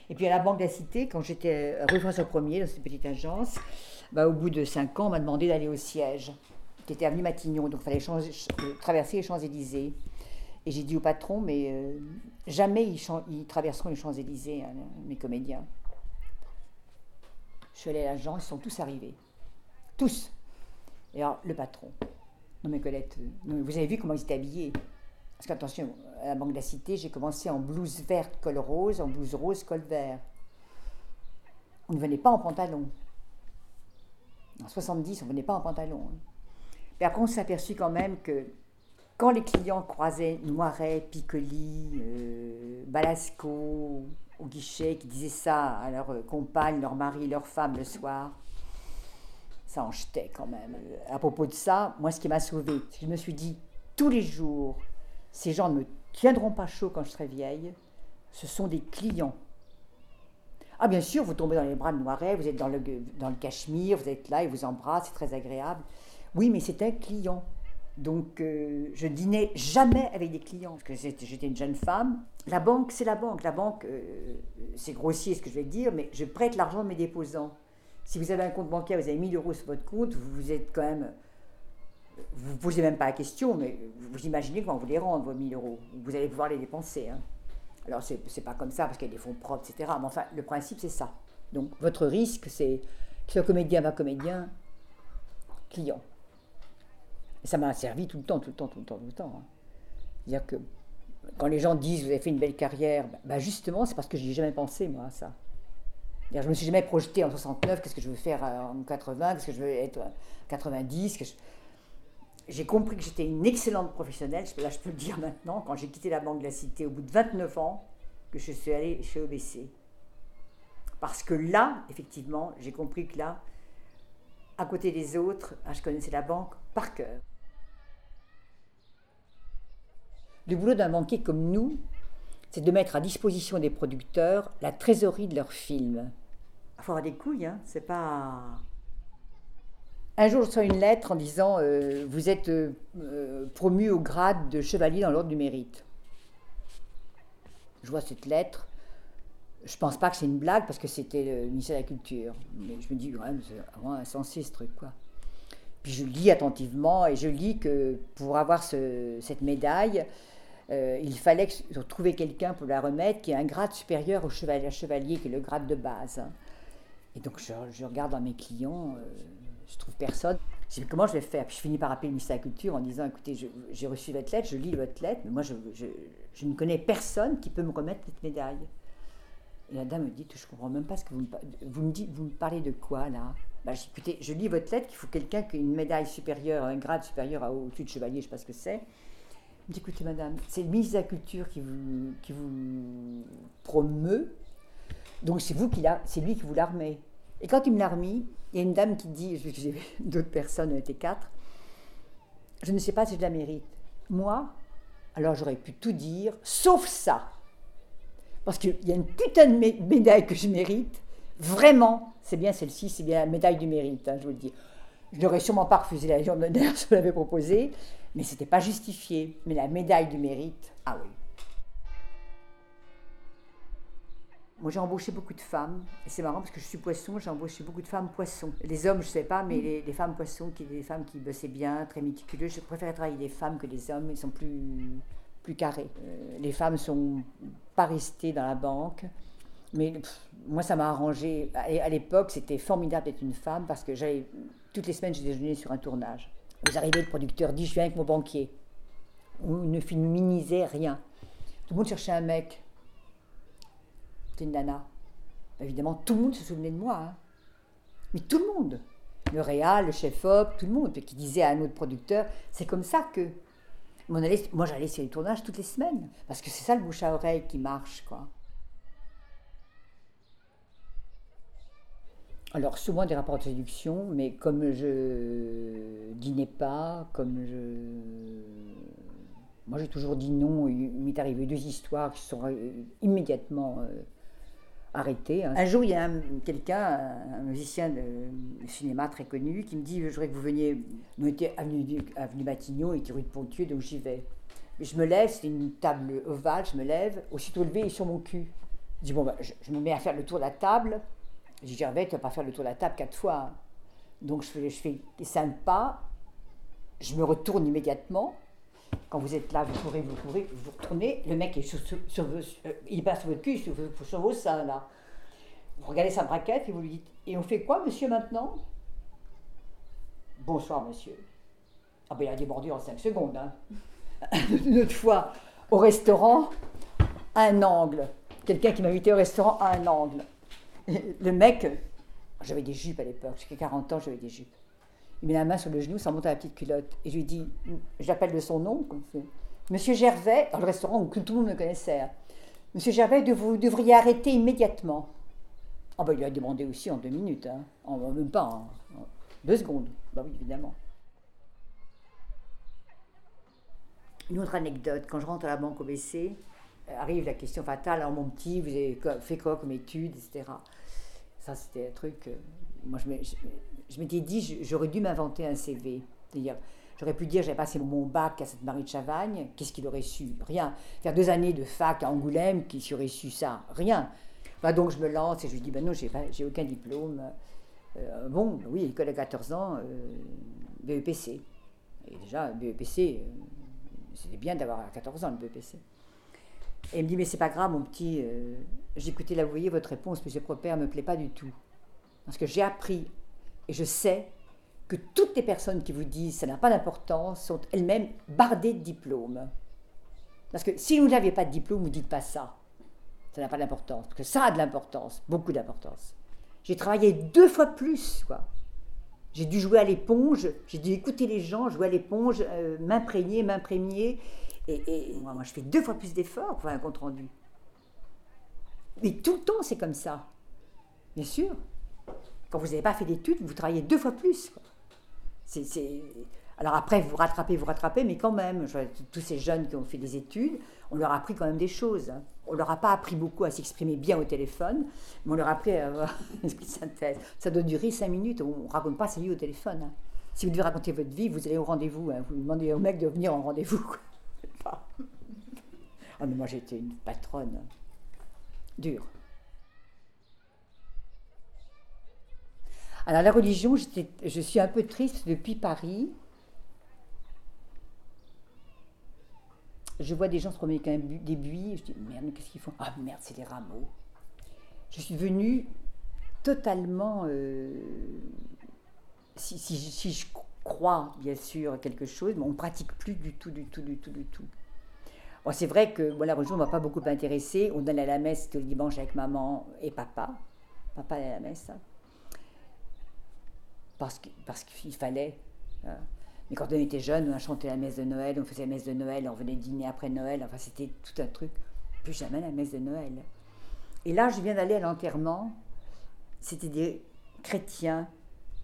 Et puis à la Banque de la Cité, quand j'étais rue François 1er, dans cette petite agence, bah, au bout de cinq ans, on m'a demandé d'aller au siège, qui était avenue Matignon, donc il fallait euh, traverser les Champs-Élysées. Et j'ai dit au patron, mais euh, jamais ils traverseront les Champs-Élysées, hein, mes comédiens. Je suis à l'agence, ils sont tous arrivés. Tous. Et alors, le patron. Non, mais Colette, euh, vous avez vu comment ils étaient habillés Parce qu'attention, à la Banque de la Cité, j'ai commencé en blouse verte, col rose, en blouse rose, col vert. On ne venait pas en pantalon. En 70, on ne venait pas en pantalon. hein. Mais après, on s'est aperçu quand même que quand les clients croisaient Noiret, Piccoli, euh, Balasco au guichet, qui disaient ça à leur euh, compagne, leur mari, leur femme le soir, ça en jetait quand même. Euh, À propos de ça, moi, ce qui m'a sauvée, je me suis dit, tous les jours, ces gens ne me tiendront pas chaud quand je serai vieille, ce sont des clients. Ah, bien sûr, vous tombez dans les bras de Noiret, vous êtes dans le, dans le cachemire, vous êtes là, ils vous embrassent, c'est très agréable. Oui, mais c'était un client. Donc, euh, je dînais jamais avec des clients, parce que j'étais une jeune femme. La banque, c'est la banque. La banque, euh, c'est grossier ce que je vais dire, mais je prête l'argent de mes déposants. Si vous avez un compte bancaire, vous avez 1000 euros sur votre compte, vous, êtes quand même. Vous ne posez même pas la question, mais vous imaginez comment vous les rendre, vos 1000 euros. Vous allez pouvoir les dépenser. hein. Alors, c'est c'est pas comme ça, parce qu'il y a des fonds propres, etc. Mais enfin, le principe, c'est ça. Donc, votre risque, c'est que soit comédien, pas comédien, client. Ça m'a servi tout le temps, tout le temps, tout le temps, tout le temps. hein. C'est-à-dire que quand les gens disent vous avez fait une belle carrière, bah, bah, justement, c'est parce que j'y ai jamais pensé, moi, à ça. Je me suis jamais projeté en 69, qu'est-ce que je veux faire euh, en 80, qu'est-ce que je veux être en 90. que je- J'ai compris que j'étais une excellente professionnelle, je- là je peux le dire maintenant, quand j'ai quitté la Banque de la Cité au bout de 29 ans, que je suis allée chez OBC. Parce que là, effectivement, j'ai compris que là, à côté des autres, ah, je connaissais la banque par cœur. Le boulot d'un banquier comme nous, c'est de mettre à disposition des producteurs la trésorerie de leurs films. Il faut avoir des couilles, hein, c'est pas. Un jour, je reçois une lettre en disant euh, Vous êtes euh, euh, promu au grade de chevalier dans l'ordre du mérite. Je vois cette lettre. Je pense pas que c'est une blague parce que c'était le ministère de la Culture. Mais je me dis, ouais, c'est vraiment insensé ce truc, quoi. Puis je lis attentivement et je lis que pour avoir ce- cette médaille, euh, il fallait trouver quelqu'un pour la remettre qui ait un grade supérieur au chevalier, chevalier qui est le grade de base. Et donc je, regarde dans mes clients, euh, je trouve personne. Je dis, comment je vais faire? Puis je finis par appeler le ministère de la Culture en disant, écoutez, j'ai reçu votre lettre, je lis votre lettre, mais moi je, ne connais personne qui peut me remettre cette médaille. Et la dame me dit, je comprends même pas ce que vous me, dites, vous me parlez de quoi là? Bah, je dis, écoutez, je lis votre lettre qu'il faut quelqu'un qui a une médaille supérieure, un grade supérieur au-dessus de chevalier, je ne sais pas ce que c'est. Elle me dit, écoutez madame, c'est le ministre de la Culture qui vous, promeut, donc c'est vous qui l'a, c'est lui qui vous l'a remet. Et quand il me l'a remis, il y a une dame qui dit, j'ai d'autres personnes, on était quatre, je ne sais pas si je la mérite. Moi, alors j'aurais pu tout dire, sauf ça. Parce qu'il y a une putain de mé- médaille que je mérite. Vraiment, c'est bien celle-ci, c'est bien la médaille du mérite, hein, je vous le dis. Je n'aurais sûrement pas refusé la Légion d'honneur je l'avais proposé, mais ce n'était pas justifié. Mais la médaille du mérite, ah oui. Moi, j'ai embauché beaucoup de femmes. Et c'est marrant parce que je suis poisson, j'ai embauché beaucoup de femmes poissons. Les hommes, je ne sais pas, mais les, femmes poissons, qui des femmes qui bossaient bien, très méticuleuses. Je préfère travailler des femmes que des hommes, ils sont plus, plus carrés. Euh, les femmes sont pas restées dans la banque. Mais moi, ça m'a arrangé. À, l'époque, c'était formidable d'être une femme parce que toutes les semaines, je déjeunais sur un tournage. Vous arrivez, le producteur dit Je viens avec mon banquier. On ne féminisait rien. Tout le monde cherchait un mec. C'était une nana. Évidemment, tout le monde se souvenait de moi. hein. Mais tout le monde. Le réal, le chef-op, tout le monde. Qui disait à un autre producteur C'est comme ça que. Moi, j'allais sur les tournages toutes les semaines. Parce que c'est ça le bouche à oreille qui marche, quoi. Alors, souvent des rapports de séduction, mais comme je dînais pas, comme je. Moi, j'ai toujours dit non. Il m'est arrivé deux histoires qui sont euh, immédiatement euh, arrêtées. hein. Un jour, il y a un- quelqu'un, un, musicien de cinéma très connu, qui me dit Je voudrais que vous veniez. Nous étions avenue, avenue Matignon, et était rue de Pontieux, donc j'y vais. Je me lève, c'est une table ovale, je me lève, aussitôt levé, il est sur mon cul. Je dis Bon, bah, je me mets à faire le tour de la table. Je dis, Gervais, tu vas pas faire le tour de la table quatre fois. hein. Donc je fais, je fais cinq pas, je me retourne immédiatement. Quand vous êtes là, vous courez, vous courez, vous retournez, le mec est sur, euh, il est pas sur votre cul, sur, sur vos seins là. Vous regardez sa braquette et vous lui dites, et on fait quoi monsieur maintenant? Bonsoir monsieur. Ah ben il a débordé en cinq secondes. Hein. Une autre fois, au restaurant, un angle. Quelqu'un qui m'a invité au restaurant à un angle. Le mec, j'avais des jupes à l'époque, jusqu'à 40 ans, j'avais des jupes. Il met la main sur le genou, ça monte à la petite culotte. Et je lui dis, j'appelle de son nom. Monsieur Gervais, dans le restaurant où tout le monde me connaissait. hein. Monsieur Gervais, vous devriez arrêter immédiatement. Ah ben il a demandé aussi en deux minutes, hein. en, même pas, en, en deux secondes. Bah oui, évidemment. Une autre anecdote, quand je rentre à la banque OBC, euh, arrive la question fatale, alors mon petit, vous avez fait quoi comme études, etc. Ça, c'était un truc. euh, moi, je m'étais dit, j'aurais dû m'inventer un CV. C'est-à-dire, j'aurais pu dire, j'avais passé mon bac à Sainte-Marie de Chavagne, qu'est-ce qu'il aurait su? Rien. Faire deux années de fac à Angoulême, qui aurait su ça? Rien. Bah, donc je me lance et je lui dis, ben non, j'ai, aucun diplôme. Euh, bon, bah oui, école à 14 ans, euh, BEPC. Et déjà, BEPC, c'était bien d'avoir 14 ans le BEPC. Et il me dit, mais c'est pas grave, mon petit, j'ai écouté là, vous voyez, votre réponse, monsieur Propère, ne me plaît pas du tout. Parce que j'ai appris et je sais que toutes les personnes qui vous disent ça n'a pas d'importance sont elles-mêmes bardées de diplômes. Parce que si vous n'aviez pas de diplôme, vous ne dites pas ça. Ça n'a pas d'importance. Parce que ça a de l'importance, beaucoup d'importance. J'ai travaillé deux fois plus, quoi. J'ai dû jouer à l'éponge, j'ai dû écouter les gens, jouer à l'éponge, euh, m'imprégner, m'imprégner. Et, moi, je fais deux fois plus d'efforts pour faire un compte rendu. Mais tout le temps, c'est comme ça. Bien sûr. Quand vous n'avez pas fait d'études, vous travaillez deux fois plus. Alors après, vous rattrapez, vous rattrapez, mais quand même, tous ces jeunes qui ont fait des études, on leur a appris quand même des choses. Hein. On leur a pas appris beaucoup à s'exprimer bien au téléphone, mais on leur a appris à avoir de synthèse. Ça doit durer cinq minutes, on ne raconte pas sa vie au téléphone. Hein. Si vous devez raconter votre vie, vous allez au rendez-vous. Hein. Vous demandez au mec de venir en rendez-vous. Oh, mais moi j'étais une patronne dure. Alors la religion, je suis un peu triste depuis Paris. Je vois des gens se promener avec un des buis, je dis merde, qu'est-ce qu'ils font? Ah merde, c'est des rameaux. Je suis venue totalement. Euh, si, je crois, bien sûr, quelque chose, mais on ne pratique plus du tout, du tout, du tout, du tout. Bon, c'est vrai que la religion ne m'a pas beaucoup intéressée. On allait à la messe tous les dimanches avec maman et papa. Papa allait à la messe. Hein parce qu'il fallait. Hein. Mais quand on était jeune, on a chanté la messe de Noël, on faisait la messe de Noël, on venait dîner après Noël, enfin c'était tout un truc. Plus jamais la messe de Noël. Et là, je viens d'aller à l'enterrement. C'était des chrétiens,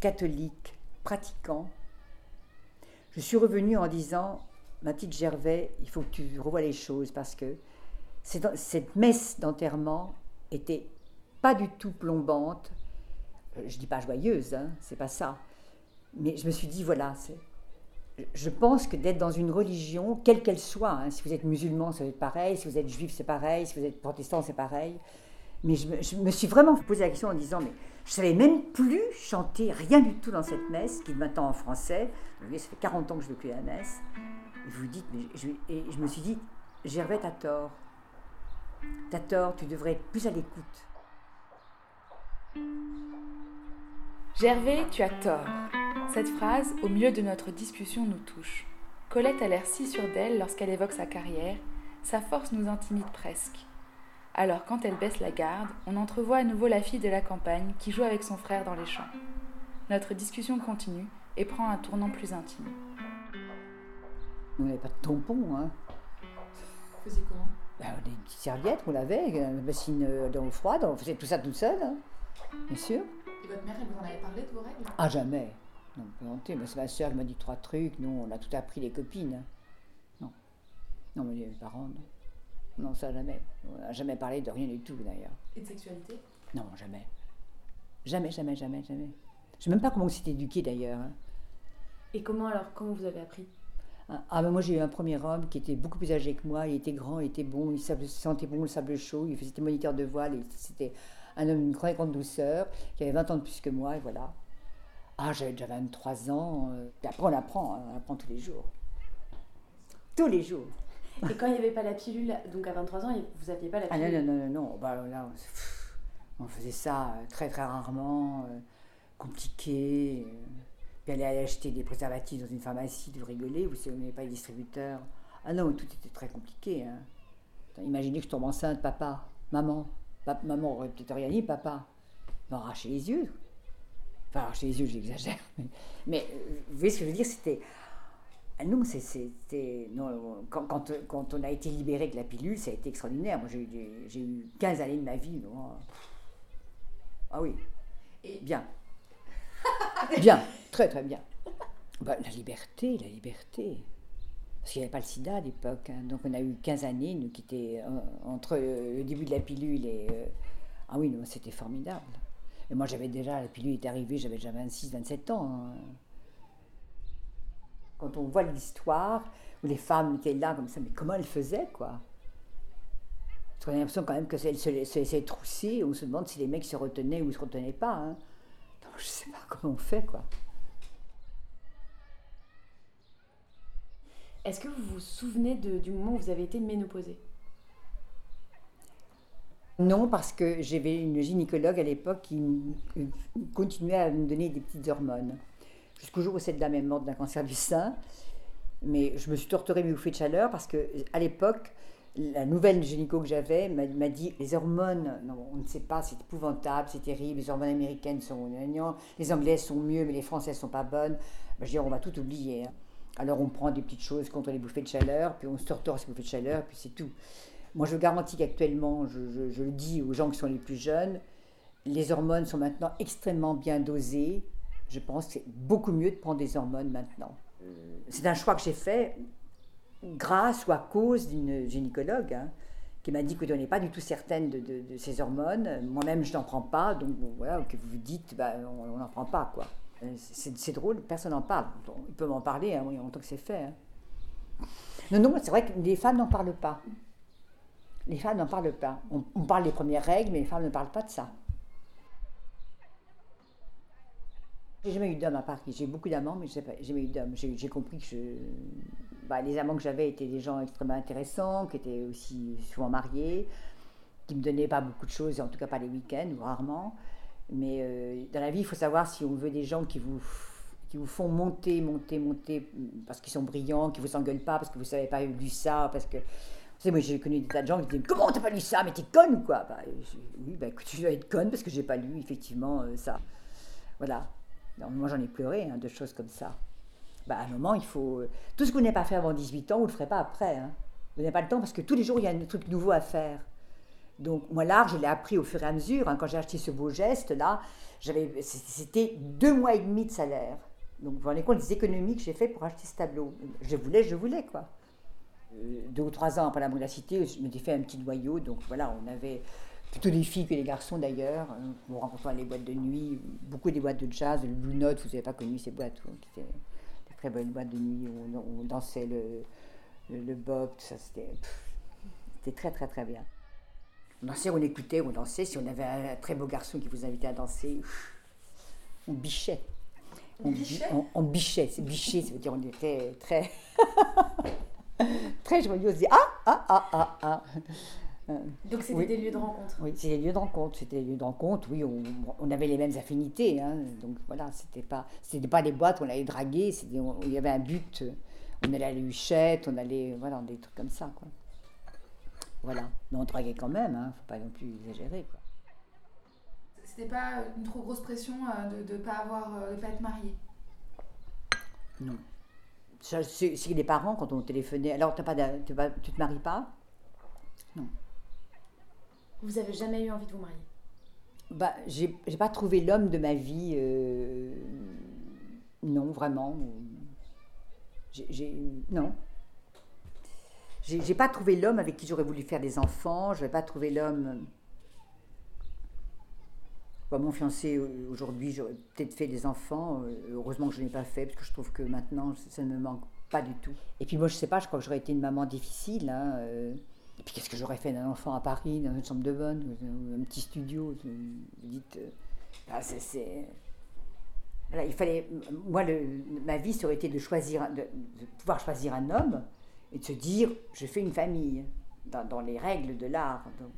catholiques, pratiquants. Je suis revenue en disant, ma petite Gervais, il faut que tu revoies les choses parce que cette messe d'enterrement était pas du tout plombante, euh, je dis pas joyeuse, hein, c'est pas ça. Mais je me suis dit, voilà, je pense que d'être dans une religion, quelle qu'elle soit, hein, si vous êtes musulman, être pareil, si vous êtes juif, c'est pareil, si vous êtes protestant, c'est pareil. Mais je me, suis vraiment posé la question en disant, mais je savais même plus chanter rien du tout dans cette messe, qui maintenant en français. Voyez, ça fait 40 ans que je ne veux plus la messe. Et vous dites, je, et je me suis dit, Gervais, t'as tort. T'as tort, tu devrais être plus à l'écoute. Gervais, tu as tort. Cette phrase, au milieu de notre discussion, nous touche. Colette a l'air si sûre d'elle lorsqu'elle évoque sa carrière, sa force nous intimide presque. Alors, quand elle baisse la garde, on entrevoit à nouveau la fille de la campagne qui joue avec son frère dans les champs. Notre discussion continue et prend un tournant plus intime. On n'avait pas de tampon, hein. Vous faisiez comment? Ben, Des petites serviettes, on l'avait, une bassine euh, d'eau froide, on faisait tout ça toute seule, hein. bien sûr. Et votre mère, elle vous en avait parlé de vos règles? Ah, jamais. Non, mais c'est ma soeur qui m'a dit trois trucs. Nous, on a tout appris, les copines. Non. Non, mais les parents, non. Non, ça, jamais. On n'a jamais parlé de rien du tout, d'ailleurs. Et de sexualité? Non, jamais. Jamais, jamais, jamais, jamais. Je ne sais même pas comment on s'est éduqué, d'ailleurs. Hein. Et comment, alors, comment vous avez appris? Ah, ah ben moi j'ai eu un premier homme qui était beaucoup plus âgé que moi, il était grand, il était bon, il sentait bon le sable chaud, il faisait moniteur de voile, c'était un homme d'une très grande douceur, qui avait 20 ans de plus que moi, et voilà. Ah, j'avais déjà 23 ans, euh, et après on apprend, hein, on apprend tous les jours. Tous les jours. Et quand il n'y avait pas la pilule, donc à 23 ans, vous n'aviez pas la pilule Ah non, non, non, non, bah, là, on faisait ça euh, très très rarement, euh, compliqué. Puis aller acheter des préservatifs dans une pharmacie, de rigoler, vous savez, on n'avait pas les distributeurs. Ah non, tout était très compliqué. Hein. Imaginez que je tombe enceinte, papa, maman maman aurait peut-être rien dit, papa m'a arraché les yeux. Enfin, arraché les yeux, j'exagère. Mais, euh, vous voyez ce que je veux dire C'était. Ah non, c'était. Quand, quand, on a été libéré de la pilule, ça a été extraordinaire. Moi, j'ai eu 15 années de ma vie. Ah oui. Et... Bien. bien, très très bien. Bah, la liberté, la liberté. Parce qu'il n'y avait pas le sida à l'époque. Hein. Donc on a eu 15 années, nous, qui étaient euh, entre le début de la pilule et. Euh, ah oui, c'était formidable. Et moi, j'avais déjà, la pilule est arrivée, j'avais déjà 26, 27 ans. Hein. Quand on voit l'histoire, où les femmes étaient là comme ça, mais comment elles faisaient, quoi? Parce qu'on a l'impression quand même que se, se, laissaient trousser, on se demande si les mecs se retenaient ou se retenaient pas. Hein. Je sais pas comment on fait, quoi. Est-ce que vous vous souvenez de- du moment où vous avez été ménopausée? Non, parce que j'avais une gynécologue à l'époque qui m- continuait à me donner des petites hormones. Jusqu'au jour où cette dame est morte d'un cancer du sein. Mais je me suis torturée mes bouffées de chaleur parce que à l'époque, la nouvelle gynéco que j'avais m'a dit les hormones, non, on ne sait pas, c'est épouvantable, c'est terrible, les hormones américaines sont gagnantes, les anglaises sont mieux, mais les françaises sont pas bonnes. Ben, je dis, on va tout oublier. hein. Alors on prend des petites choses contre les bouffées de chaleur, puis on se torture ces bouffées de chaleur, puis c'est tout. Moi, je garantis qu'actuellement, je- je le dis aux gens qui sont les plus jeunes, les hormones sont maintenant extrêmement bien dosées. Je pense que c'est beaucoup mieux de prendre des hormones maintenant. Euh, C'est un choix que j'ai fait grâce ou à cause d'une gynécologue hein, qui m'a dit que on n'est pas du tout certaine de, de- de ces hormones. Moi-même, je n'en prends pas, donc bon, voilà, que vous vous dites, bah, on n'en prend pas, quoi. Euh, C'est drôle, personne n'en parle. Il peut m'en parler, hein, oui, en tant que c'est fait. hein. Non, non, c'est vrai que les femmes n'en parlent pas. Les femmes n'en parlent pas. On, on parle des premières règles, mais les femmes ne parlent pas de ça. J'ai jamais eu d'homme à Paris. J'ai beaucoup d'amants, mais j'ai jamais eu d'homme. J'ai compris que bah, les amants que j'avais étaient des gens extrêmement intéressants, qui étaient aussi souvent mariés, qui me donnaient pas beaucoup de choses, en tout cas pas les week-ends ou rarement. Mais euh, dans la vie, il faut savoir si on veut des gens qui vous, qui vous font monter, monter, monter, parce qu'ils sont brillants, qui vous engueulent pas, parce que vous savez pas lu ça, parce que. Moi j'ai connu des tas de gens qui disaient Comment t'as pas lu ça? Mais t'es conne ou quoi bah, Oui, bah écoute, tu dois être conne parce que j'ai pas lu effectivement euh, ça. Voilà. Non, moi j'en ai pleuré hein, de choses comme ça. Bah, à un moment, il faut. Tout ce que vous n'avez pas fait avant 18 ans, vous ne le ferez pas après. hein. Vous n'avez pas le temps parce que tous les jours, il y a un truc nouveau à faire. Donc, moi, l'art, je l'ai appris au fur et à mesure. hein. Quand j'ai acheté ce beau geste-là, j'avais- c'était deux mois et demi de salaire. Donc, vous vous rendez compte des économies que j'ai fait pour acheter ce tableau. Je voulais, je voulais, quoi. Euh, Deux ou trois ans après la mendacité, je m'étais fait un petit noyau. Donc, voilà, on avait plutôt des filles que des garçons d'ailleurs. Euh, Nous rencontrons les boîtes de nuit, beaucoup des boîtes de jazz, le Blue Note, vous n'avez pas connu ces boîtes, hein, qui étaient des très bonnes boîtes de nuit où on, on dansait le, le, le bob, tout ça, c'était pff, c'était très très très bien. On dansait, on écoutait, on dansait. Si on avait un très beau garçon qui vous invitait à danser, pff, on bichait. On, bi- on, on bichait, c'est bicher, ça veut dire on était très, très joyeux. On se disait ah, ah, ah, ah, ah. Donc c'était Oui. des lieux de rencontre. Oui, c'est des lieux de rencontre. C'était des lieux de rencontre. Oui, on, on avait les mêmes affinités. hein. Donc voilà, c'était pas, c'était pas des boîtes où on allait draguer. C'était, on- il y avait un but. On allait à la Huchette, on allait, voilà, des trucs comme ça, quoi. Voilà. Mais on draguait quand même. Hein. Faut pas non plus exagérer, quoi. C'était pas une trop grosse pression euh, de ne pas avoir, euh, de pas être mariée. Non. C'est, les parents quand on téléphonait. Alors, t'as pas, tu, tu te maries pas? Vous avez jamais eu envie de vous marier Bah, j'ai j'ai pas trouvé l'homme de ma vie. euh, non, vraiment. J'ai- j'ai- non. J'ai j'ai pas trouvé l'homme avec qui j'aurais voulu faire des enfants. Je n'ai pas trouvé l'homme. Bah, mon fiancé, euh, aujourd'hui, j'aurais peut-être fait des enfants. euh, Heureusement que je ne l'ai pas fait, parce que je trouve que maintenant, ça- ça ne me manque pas du tout. Et puis moi, je sais pas, je crois que j'aurais été une maman difficile. hein, euh. Et puis qu'est-ce que j'aurais fait d'un enfant à Paris, dans une chambre de bonne, un petit studio Vous dites. euh, ah, il fallait. Moi, le- ma vie, ça aurait été de choisir, de, pouvoir choisir un homme et de se dire, je fais une famille, dans, les règles de l'art. Donc,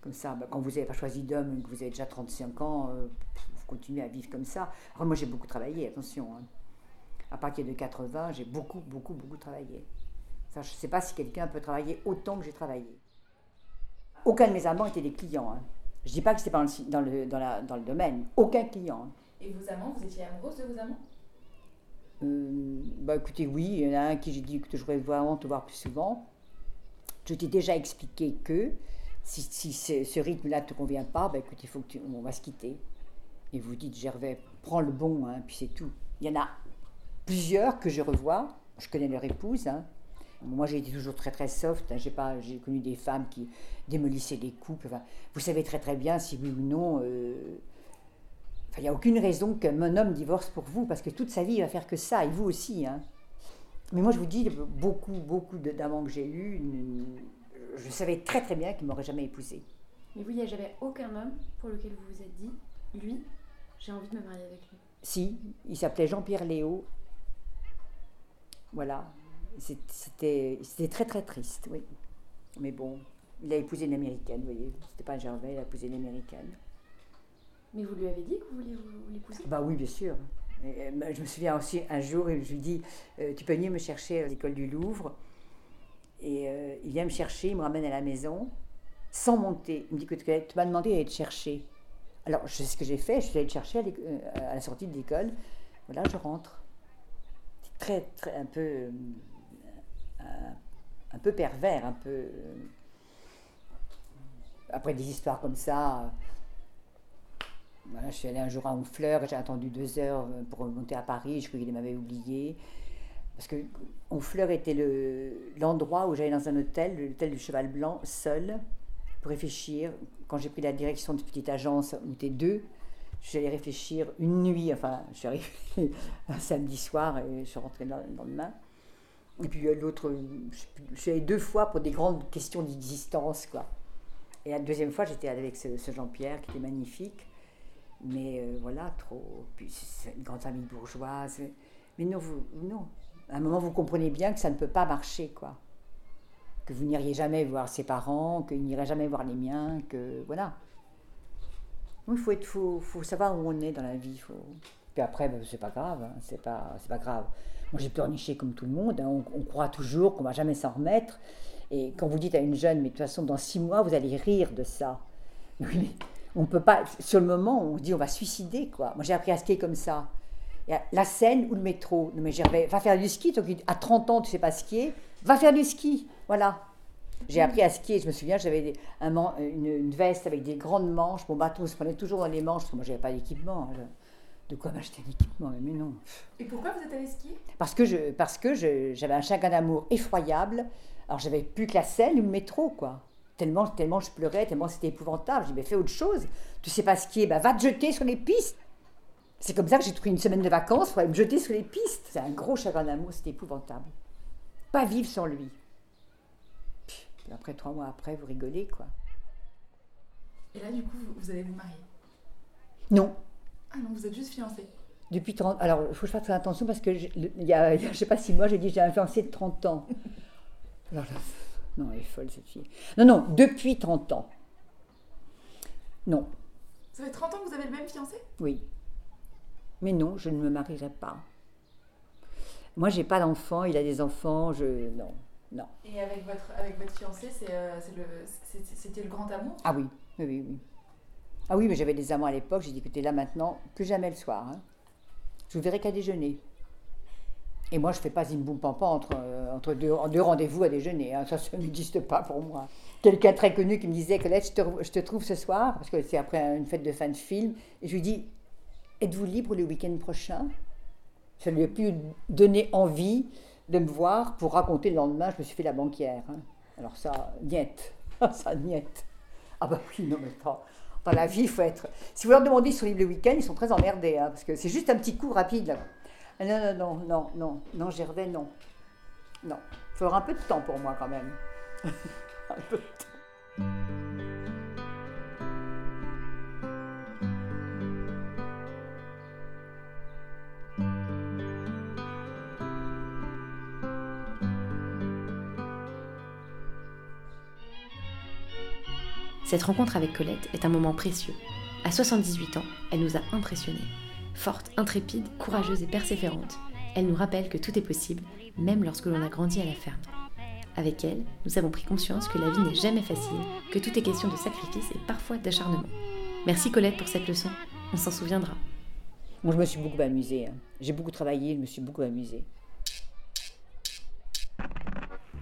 comme ça, bah, quand vous n'avez pas choisi d'homme, que vous avez déjà 35 ans, euh, vous continuez à vivre comme ça. Alors, moi, j'ai beaucoup travaillé, attention. hein. À partir de 80, j'ai beaucoup, beaucoup, beaucoup travaillé. Je ne sais pas si quelqu'un peut travailler autant que j'ai travaillé. Aucun de mes amants étaient des clients. hein. Je ne dis pas que c'était pas dans le, dans, le, dans, la- dans le domaine. Aucun client. hein. Et vos amants, vous étiez amoureuse de vos amants? Euh, bah écoutez, oui, il y en a un qui j'ai dit que je voudrais vraiment te voir plus souvent. Je t'ai déjà expliqué que si, si ce, ce rythme-là ne te convient pas, bah écoute, il faut que tu, on va se quitter. Et vous dites, Gervais, prends le bon, hein, puis c'est tout. Il y en a plusieurs que je revois, je connais leur épouse. hein. Moi, j'ai été toujours très très soft. hein. J'ai pas, j'ai connu des femmes qui démolissaient les couples. Enfin, vous savez très très bien si oui ou non. euh, il n'y a aucune raison qu'un homme divorce pour vous, parce que toute sa vie, il va faire que ça, et vous aussi. Hein. Mais moi, je vous dis, beaucoup, beaucoup d'amants que j'ai eus, je savais très très bien qu'ils ne m'auraient jamais épousée. Mais vous, il n'y a jamais aucun homme pour lequel vous vous êtes dit, lui, j'ai envie de me marier avec lui? Si, il s'appelait Jean-Pierre Léo. Voilà. C'était très très triste, oui. Mais bon, il a épousé une américaine, vous voyez. C'était pas un Gervais, il a épousé une américaine. Mais vous lui avez dit que vous vouliez l'épouser? Bah oui, bien sûr. Bah, je me souviens aussi un jour, je lui dis euh, Tu peux venir me chercher à l'école du Louvre Et euh, il vient me chercher, il me ramène à la maison, sans monter. Il me dit que tu m'as demandé d'aller te chercher. Alors, je sais ce que j'ai fait, je suis allée te chercher à, euh, à la sortie de l'école. Voilà, je rentre. C'est très, très, un peu. Un peu pervers, un peu. après des histoires comme ça je suis allée un jour à Honfleur, j'ai attendu deux heures euh, pour remonter à Paris, je croyais qu'il m'avait oublié. Parce que Honfleur était l'endroit où j'allais dans un hôtel, l'hôtel du Cheval Blanc, seul, pour réfléchir. Quand j'ai pris la direction de petite agence, on était deux, j'allais réfléchir une nuit, enfin, je suis arrivée un samedi soir et je suis rentrée dans, le lendemain. Et puis l'autre, je suis allée deux fois pour des grandes questions d'existence, quoi. Et la deuxième fois, j'étais avec ce Jean-Pierre qui était magnifique. Mais euh, voilà, trop. Puis c'est une grande famille bourgeoise. Mais non, vous, non. À un moment, vous comprenez bien que ça ne peut pas marcher, quoi. Que vous n'iriez jamais voir ses parents, qu'il n'irait jamais voir les miens, que. Voilà. Il faut, faut, faut savoir où on est dans la vie. Puis après, ben, c'est pas grave, hein, c'est pas, pas grave. Moi, j'ai pleurniché comme tout le monde. Hein. On, croit toujours qu'on va jamais s'en remettre. Et quand vous dites à une jeune, mais de toute façon, dans six mois, vous allez rire de ça. Oui, on peut pas, sur le moment, on dit on va suicider, quoi. Moi, j'ai appris à skier comme ça. La Seine ou le métro. Non, mais Gervais, va faire du ski. À 30 ans, tu sais pas skier, va faire du ski. Voilà. J'ai appris à skier. Je me souviens, j'avais une, veste avec des grandes manches. Mon bateau se prenait toujours dans les manches parce que moi, j'avais pas d'équipement. Hein. De quoi m'acheter un équipement Mais non. Et pourquoi vous êtes allé skier? Parce que je, parce que j'avais un chagrin d'amour effroyable. Alors, j'avais plus que la Seine ou le métro, quoi. Tellement, tellement je pleurais, tellement c'était épouvantable. J'ai dit, mais fais autre chose. Tu sais pas est, bah, va te jeter sur les pistes. C'est comme ça que j'ai pris une semaine de vacances pour aller me jeter sur les pistes. C'est un gros chagrin d'amour, c'était épouvantable. Pas vivre sans lui. Puis, après, trois mois après, vous rigolez, quoi. Et là, du coup, vous, allez vous marier? Non. Ah non, vous êtes juste fiancée Depuis 30 Alors, il faut que je fasse attention parce que, il y a, je sais pas si moi, j'ai dit j'ai un fiancé de 30 ans. Alors là, non, elle est folle cette fille. Non, non, depuis 30 ans. Non. Ça fait 30 ans que vous avez le même fiancé? Oui. Mais non, je ne me marierai pas. Moi, j'ai pas d'enfant, il a des enfants, je. Non, non. Et avec votre, avec votre fiancé, euh, c'était le, grand amour? Ah oui, oui, oui. oui. Ah oui, mais j'avais des amants à l'époque, j'ai dit écoutez, là maintenant, plus jamais le soir. Hein. Je vous verrai qu'à déjeuner. Et moi, je ne fais pas zimboum pampan entre, euh, entre deux, rendez-vous à déjeuner. Hein. Ça, ça n'existe pas pour moi. Quelqu'un très connu qui me disait que je te, je te trouve ce soir, parce que c'est après une fête de fin de film, et je lui dis Êtes-vous libre le week-end prochain? Ça lui a pu donner envie de me voir pour raconter le lendemain je me suis fait la banquière. Hein. Alors ça, niette. ça, niette. Ah bah oui, non mais pas. Dans la vie, il faut être. Si vous leur demandez sont libres le week-end, ils sont très emmerdés, hein, parce que c'est juste un petit coup rapide. Là. Ah, non, non, non, non, non, non, Gervais, non. Non. Il faudra un peu de temps pour moi quand même. un peu de temps. Cette rencontre avec Colette est un moment précieux. À 78 ans, elle nous a impressionnés. Forte, intrépide, courageuse et persévérante, elle nous rappelle que tout est possible, même lorsque l'on a grandi à la ferme. Avec elle, nous avons pris conscience que la vie n'est jamais facile, que tout est question de sacrifice et parfois d'acharnement. Merci Colette pour cette leçon, on s'en souviendra. Moi, je me suis beaucoup amusée. Hein. J'ai beaucoup travaillé, je me suis beaucoup amusée.